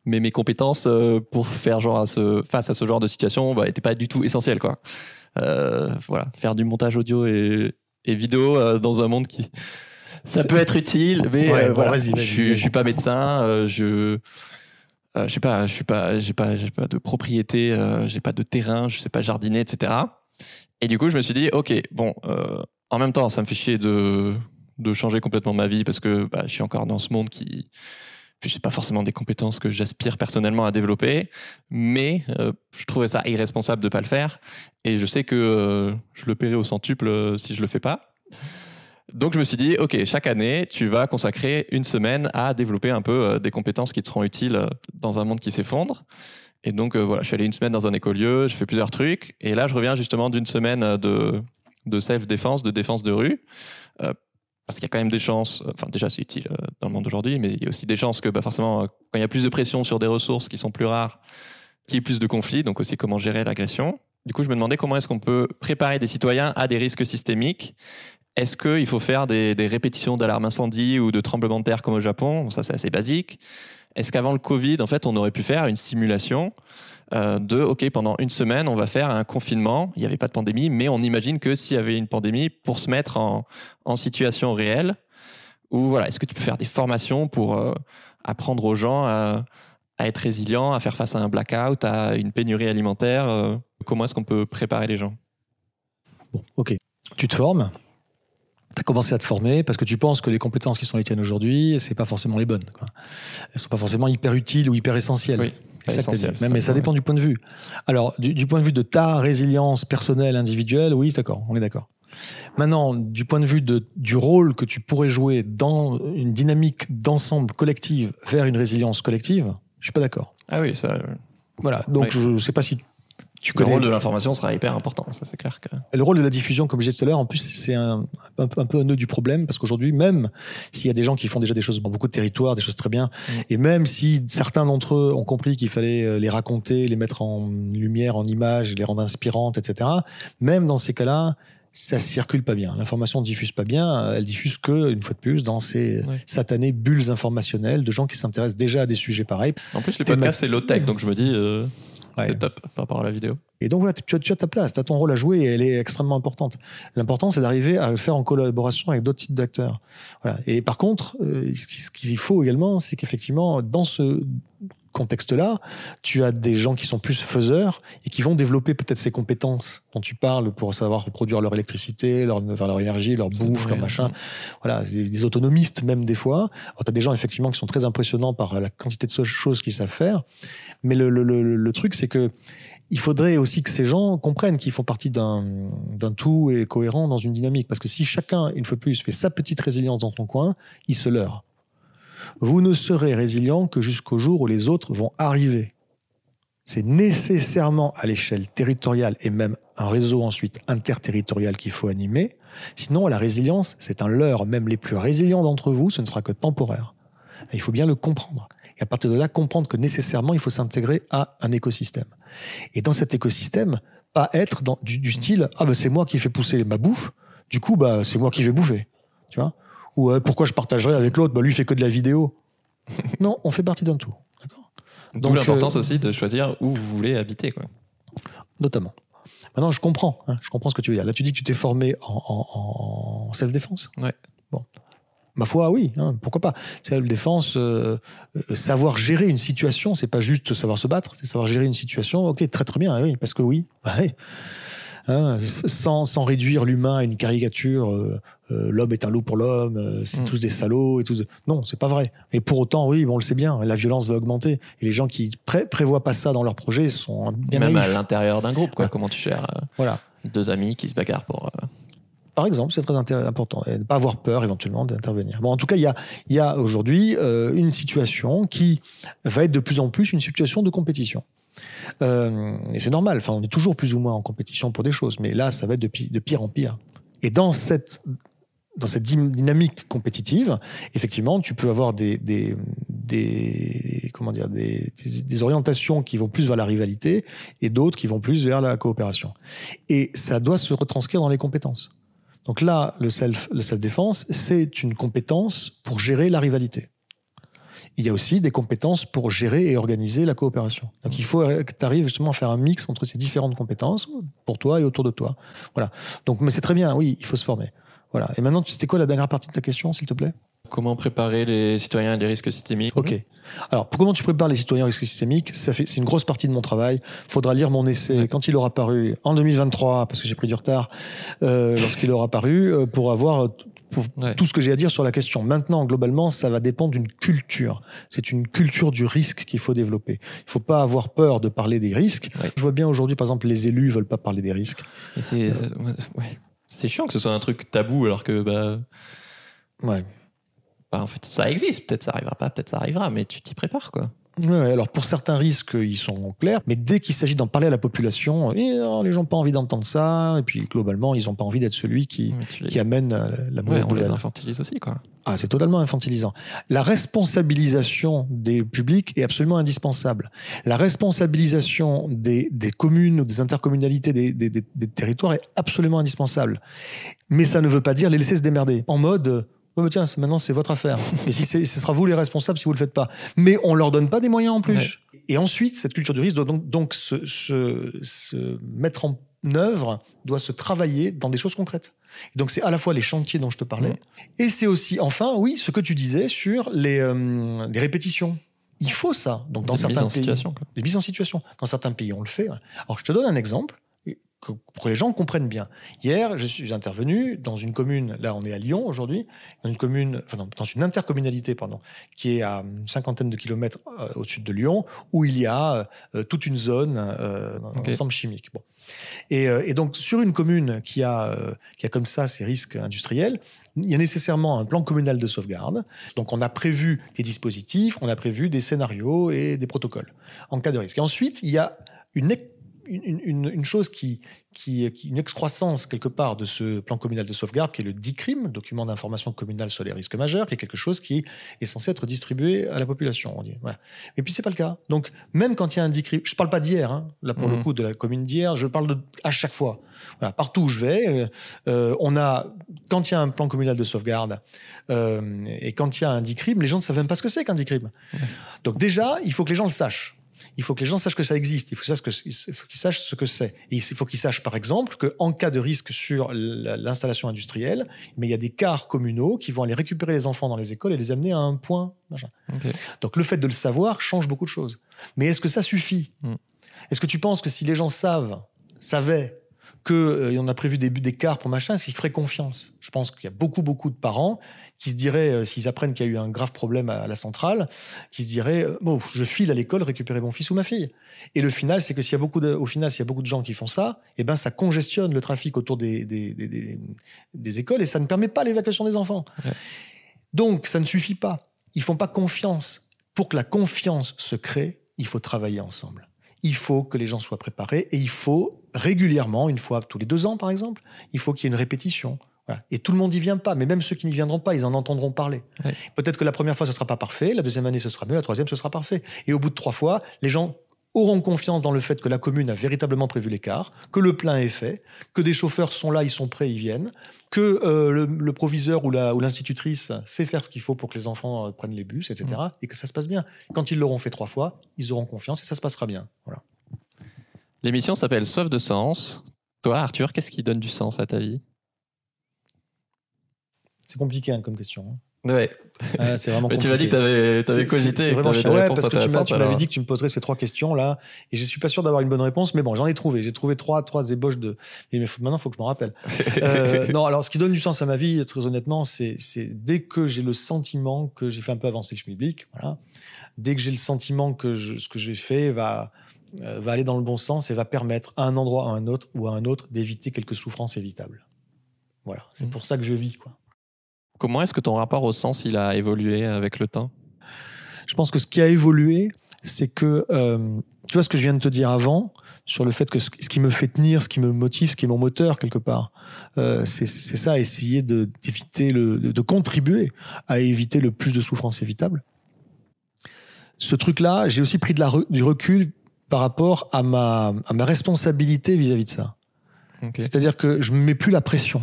Mais mes compétences pour faire genre à ce, face à ce genre de situation bah, pas du tout essentielles. Quoi. voilà, faire du montage audio et, et vidéo dans un monde qui. Ça peut être utile, mais voilà, je, je suis pas médecin. euh, je sais pas, je suis pas, j'ai pas, j'ai pas de propriété, euh, j'ai pas de terrain, je sais pas jardiner, etc. Et du coup, je me suis dit, ok, bon, euh, en même temps, ça me fait chier de de changer complètement ma vie parce que bah, je suis encore dans ce monde qui, je sais pas forcément des compétences que j'aspire personnellement à développer, mais euh, je trouvais ça irresponsable de pas le faire. Et je sais que euh, je le paierai au centuple si je le fais pas. Donc je me suis dit, ok, chaque année, tu vas consacrer une semaine à développer un peu euh, des compétences qui te seront utiles euh, dans un monde qui s'effondre. Et donc voilà, je suis allé une semaine dans un écolieu, j'ai fait plusieurs trucs. Et là, je reviens justement d'une semaine de, de self-défense, de défense de rue. parce qu'il y a quand même des chances, enfin déjà c'est utile dans le monde d'aujourd'hui, mais il y a aussi des chances que bah, forcément, quand il y a plus de pression sur des ressources qui sont plus rares, qu'il y ait plus de conflits, donc aussi comment gérer l'agression. Du coup, je me demandais comment est-ce qu'on peut préparer des citoyens à des risques systémiques. Est-ce qu'il faut faire des, répétitions d'alarme incendie ou de tremblement de terre comme au Japon? Ça, c'est assez basique. Est-ce qu'avant le Covid, en fait, on aurait pu faire une simulation euh, de OK, pendant une semaine, on va faire un confinement. Il n'y avait pas de pandémie, mais on imagine que s'il y avait une pandémie, pour se mettre en, situation réelle, ou voilà, est-ce que tu peux faire des formations pour euh, apprendre aux gens à, être résilients, à faire face à un blackout, à une pénurie alimentaire euh, Comment est-ce qu'on peut préparer les gens? Bon, ok. Tu te formes. Tu as commencé à te former parce que tu penses que les compétences qui sont les tiennes aujourd'hui, c'est pas forcément les bonnes. Quoi. Elles sont pas forcément hyper utiles ou hyper essentielles. Oui, essentiel, mais, ça dépend du point de vue. Alors, du, point de vue de ta résilience personnelle, individuelle, oui, d'accord, on est d'accord. Maintenant, du point de vue de, du rôle que tu pourrais jouer dans une dynamique d'ensemble collective vers une résilience collective, je suis pas d'accord. Ah oui, ça. Voilà, donc je ne sais pas si le rôle de l'information sera hyper important, ça c'est clair. Que... le rôle de la diffusion, comme je disais tout à l'heure, en plus c'est un, un, peu un nœud du problème, parce qu'aujourd'hui, même s'il y a des gens qui font déjà des choses dans beaucoup de territoires, des choses très bien, mm. et même si certains d'entre eux ont compris qu'il fallait euh, les raconter, les mettre en lumière, en images, les rendre inspirantes, etc., même dans ces cas-là, ça circule pas bien. L'information ne diffuse pas bien. Elle diffuse que, une fois de plus, dans ces satanées bulles informationnelles de gens qui s'intéressent déjà à des sujets pareils. En plus, les podcasts, c'est low-tech, donc je me dis, euh, par rapport à la vidéo. Et donc voilà, tu as, tu as ta place, tu as ton rôle à jouer et elle est extrêmement importante. L'important, c'est d'arriver à le faire en collaboration avec d'autres types d'acteurs. Voilà. Et par contre, euh, ce qu'il faut également, c'est qu'effectivement, dans ce contexte-là, tu as des gens qui sont plus faiseurs et qui vont développer peut-être ces compétences dont tu parles pour savoir reproduire leur électricité, leur, leur énergie, leur bouffe, leur machin. Voilà, des, autonomistes même des fois. Alors, tu as des gens effectivement qui sont très impressionnants par la quantité de choses qu'ils savent faire. Mais le, le, le, le truc, c'est que il faudrait aussi que ces gens comprennent qu'ils font partie d'un tout et cohérent dans une dynamique. Parce que si chacun, une fois de plus, fait sa petite résilience dans son coin, il se leurre. Vous ne serez résilient que jusqu'au jour où les autres vont arriver. C'est nécessairement à l'échelle territoriale et même un réseau ensuite interterritorial qu'il faut animer. Sinon, la résilience, c'est un leurre. Même les plus résilients d'entre vous, ce ne sera que temporaire. il faut bien le comprendre. Et à partir de là, comprendre que nécessairement, il faut s'intégrer à un écosystème. Et dans cet écosystème, pas être dans, du, style ah ben c'est moi qui fais pousser ma bouffe, du coup bah c'est moi qui vais bouffer, tu vois? Ou pourquoi je partagerais avec l'autre? Bah lui il fait que de la vidéo. non, on fait partie d'un tout. Donc l'importance euh, aussi de choisir où vous voulez habiter, quoi. Notamment. Maintenant, je comprends, hein, je comprends ce que tu veux dire. Là, tu dis que tu t'es formé en, en self-défense? Ouais. Bon, Ma foi, oui, hein, pourquoi pas? C'est la défense, euh, euh, savoir gérer une situation, c'est pas juste savoir se battre, c'est savoir gérer une situation. Ok, très très bien, oui, parce que oui, hein, sans, sans, réduire l'humain à une caricature, euh, l'homme est un loup pour l'homme, c'est mm. tous des salauds et tout. Non, c'est pas vrai. Et pour autant, oui, bon, on le sait bien, la violence va augmenter. Et les gens qui prévoient pas ça dans leur projet sont bien Même à l'intérieur d'un groupe, quoi. Comment tu gères Voilà. Deux amis qui se bagarrent pour par exemple, c'est très important. Et ne pas avoir peur éventuellement d'intervenir. Bon, en tout cas, il y a, y a aujourd'hui euh, une situation qui va être de plus en plus une situation de compétition. Euh, et c'est normal, enfin, on est toujours plus ou moins en compétition pour des choses, mais là, ça va être de, pire, en pire. Et dans cette, dynamique compétitive, effectivement, tu peux avoir des, comment dire, des, orientations qui vont plus vers la rivalité et d'autres qui vont plus vers la coopération. Et ça doit se retranscrire dans les compétences. Donc là, self, le self-défense, c'est une compétence pour gérer la rivalité. Il y a aussi des compétences pour gérer et organiser la coopération. Donc il faut que tu arrives justement à faire un mix entre ces différentes compétences pour toi et autour de toi. Voilà. Donc, mais c'est très bien, oui, il faut se former. Voilà. Et maintenant, c'était quoi la dernière partie de ta question, s'il te plaît? Comment préparer les citoyens à des risques systémiques? Ok. Alors, pour comment tu prépares les citoyens aux risques systémiques c'est une grosse partie de mon travail. Il faudra lire mon essai quand il aura paru en 2023, parce que j'ai pris du retard euh, lorsqu'il aura paru, euh, pour avoir tout ce que j'ai à dire sur la question. Maintenant, globalement, ça va dépendre d'une culture. C'est une culture du risque qu'il faut développer. Il ne faut pas avoir peur de parler des risques. Je vois bien aujourd'hui, par exemple, les élus veulent pas parler des risques. C'est c'est chiant que ce soit un truc tabou alors que bah. Ouais. Bah, en fait, ça existe. Peut-être ça arrivera pas, peut-être ça arrivera, mais tu t'y prépares, quoi. Alors pour certains risques, ils sont clairs, mais dès qu'il s'agit d'en parler à la population, eh, les gens n'ont pas envie d'entendre ça, et puis globalement, ils n'ont pas envie d'être celui qui, qui amène euh, la mauvaise ouais, on les infantilise aussi, quoi. Ah, c'est totalement infantilisant. La responsabilisation des publics est absolument indispensable. La responsabilisation des, des communes ou des intercommunalités des, des, des territoires est absolument indispensable. Mais ça ne veut pas dire les laisser se démerder. En mode, Oh, tiens, maintenant c'est votre affaire. Et si ce sera vous les responsables si vous le faites pas. Mais on leur donne pas des moyens en plus. Et ensuite, cette culture du risque doit donc, donc se, se, mettre en œuvre, doit se travailler dans des choses concrètes. donc c'est à la fois les chantiers dont je te parlais, et c'est aussi, enfin, oui, ce que tu disais sur les, euh, les répétitions. Il faut ça. Donc dans des certains mises en situation, des mises en situation. Dans certains pays, on le fait. Alors je te donne un exemple pour que les gens comprennent bien. Hier, je suis intervenu dans une commune, là on est à Lyon aujourd'hui, dans une commune, enfin dans une intercommunalité, pardon, qui est à une cinquantaine de kilomètres euh, au sud de Lyon, où il y a euh, toute une zone euh, ensemble chimique. Bon. Et, et, donc sur une commune qui a, qui a comme ça ces risques industriels, il y a nécessairement un plan communal de sauvegarde. Donc on a prévu des dispositifs, on a prévu des scénarios et des protocoles en cas de risque. Et ensuite, il y a une une, chose qui, qui, une excroissance quelque part de ce plan communal de sauvegarde, qui est le DICRIM, document d'information communale sur les risques majeurs, qui est quelque chose qui est censé être distribué à la population. On dit. Voilà. Mais puis c'est pas le cas. Donc même quand il y a un DICRIM, je parle pas d'hier, hein, là pour le mmh. coup de la commune d'hier, je parle de, à chaque fois. Voilà, partout où je vais, euh, euh, on a quand il y a un plan communal de sauvegarde euh, et quand il y a un DICRIM, les gens ne savent même pas ce que c'est qu'un DICRIM. Donc déjà, il faut que les gens le sachent il faut que les gens sachent que ça existe. Il faut, qu'ils sachent ce que c'est. il faut qu'ils sachent, par exemple, qu'en cas de risque sur l'installation industrielle, mais il y a des cars communaux qui vont aller récupérer les enfants dans les écoles et les amener à un point. Donc le fait de le savoir change beaucoup de choses. Mais est-ce que ça suffit? Mm. Est-ce que tu penses que si les gens savent, savaient qu'il euh, a prévu des, des cars pour machin, est-ce qu'ils feraient confiance Je pense qu'il y a beaucoup, beaucoup de parents qui se diraient, euh, s'ils apprennent qu'il y a eu un grave problème à la centrale, qui se diraient, euh, bon, je file à l'école récupérer mon fils ou ma fille. Et le final, c'est que s'il y a beaucoup de, au final, s'il y a beaucoup de gens qui font ça, eh ben, ça congestionne le trafic autour des, des, des, des écoles et ça ne permet pas l'évacuation des enfants. Donc, ça ne suffit pas. Ils font pas confiance. Pour que la confiance se crée, il faut travailler ensemble. Il faut que les gens soient préparés et il faut régulièrement, une fois tous les deux ans par exemple, il faut qu'il y ait une répétition et tout le monde n'y vient pas, mais même ceux qui n'y viendront pas, ils en entendront parler. Peut-être que la première fois, ce ne sera pas parfait, la deuxième année, ce sera mieux, la troisième, ce sera parfait. Et au bout de trois fois, les gens auront confiance dans le fait que la commune a véritablement prévu l'écart, que le plein est fait, que des chauffeurs sont là, ils sont prêts, ils viennent, que euh, le, proviseur ou l'institutrice sait faire ce qu'il faut pour que les enfants euh, prennent les bus, etc. Mm. Et que ça se passe bien. Quand ils l'auront fait trois fois, ils auront confiance et ça se passera bien. Voilà. L'émission s'appelle Soif de sens. Toi, Arthur, qu'est-ce qui donne du sens à ta vie? C'est compliqué hein, comme question. Hein. Ouais. c'est vraiment. Mais tu m'as dit que tu avais, cogité. C'est vraiment chiant. Ouais, parce que tu m'avais dit que tu me poserais ces trois questions là, et je suis pas sûr d'avoir une bonne réponse, mais bon, j'en ai trouvé. J'ai trouvé trois, trois ébauches de. Mais maintenant, il faut que je m'en rappelle. euh, non, alors ce qui donne du sens à ma vie, très honnêtement, c'est dès que j'ai le sentiment que j'ai fait un peu avancer le schmilblick, voilà. Dès que j'ai le sentiment que je, ce que j'ai fait va euh, va aller dans le bon sens et va permettre à un endroit, à un autre ou à un autre d'éviter quelques souffrances évitables. Voilà, c'est mmh. pour ça que je vis, quoi. Comment est-ce que ton rapport au sens il a évolué avec le temps? Je pense que ce qui a évolué, c'est que euh, tu vois ce que je viens de te dire avant sur le fait que ce, qui me fait tenir, ce qui me motive, ce qui est mon moteur quelque part, euh, c'est ça, essayer d'éviter de, de, contribuer à éviter le plus de souffrances évitables. Ce truc-là, j'ai aussi pris de la, du recul par rapport à ma, à ma responsabilité vis-à-vis de ça. C'est-à-dire que je me mets plus la pression.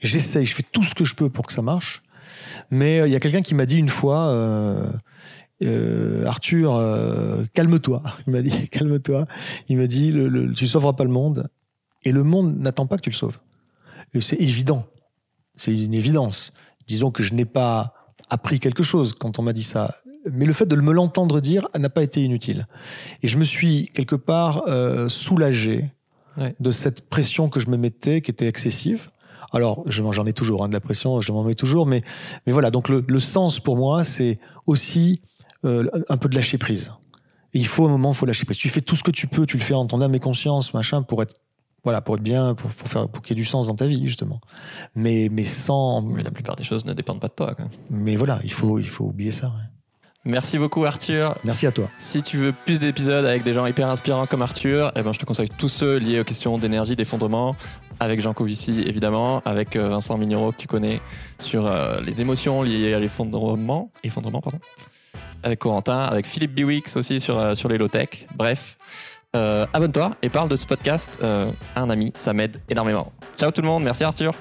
J'essaye, je fais tout ce que je peux pour que ça marche. Mais euh, il y a quelqu'un qui m'a dit une fois, euh, euh, Arthur, euh, calme-toi. Il m'a dit, calme-toi. Il m'a dit, le, le, tu sauveras pas le monde. Et le monde n'attend pas que tu le sauves. C'est évident. C'est une évidence. Disons que je n'ai pas appris quelque chose quand on m'a dit ça. Mais le fait de me l'entendre dire n'a pas été inutile. Et je me suis quelque part euh, soulagé ouais. de cette pression que je me mettais, qui était excessive. Alors, j'en ai toujours hein, de la pression, je m'en mets toujours, mais, mais voilà. Donc, le, le sens pour moi, c'est aussi euh, un peu de lâcher prise. il faut un moment, il faut lâcher prise. Tu fais tout ce que tu peux, tu le fais en ton âme et conscience, machin, pour être voilà, pour être bien, pour, pour faire, pour qu'il y ait du sens dans ta vie, justement. Mais, mais sans. Mais la plupart des choses ne dépendent pas de toi. Quoi. Mais voilà, il faut, il faut oublier ça. Ouais. Merci beaucoup Arthur. Merci à toi. Si tu veux plus d'épisodes avec des gens hyper inspirants comme Arthur, eh ben, je te conseille tous ceux liés aux questions d'énergie, d'effondrement, avec Jean Covici évidemment, avec euh, Vincent Mignoro que tu connais sur euh, les émotions liées à l'effondrement, effondrement pardon, avec Corentin, avec Philippe Biwix aussi sur, euh, sur les low-tech. Bref, abonne-toi et parle de ce podcast à un ami, ça m'aide énormément. Ciao tout le monde, merci Arthur.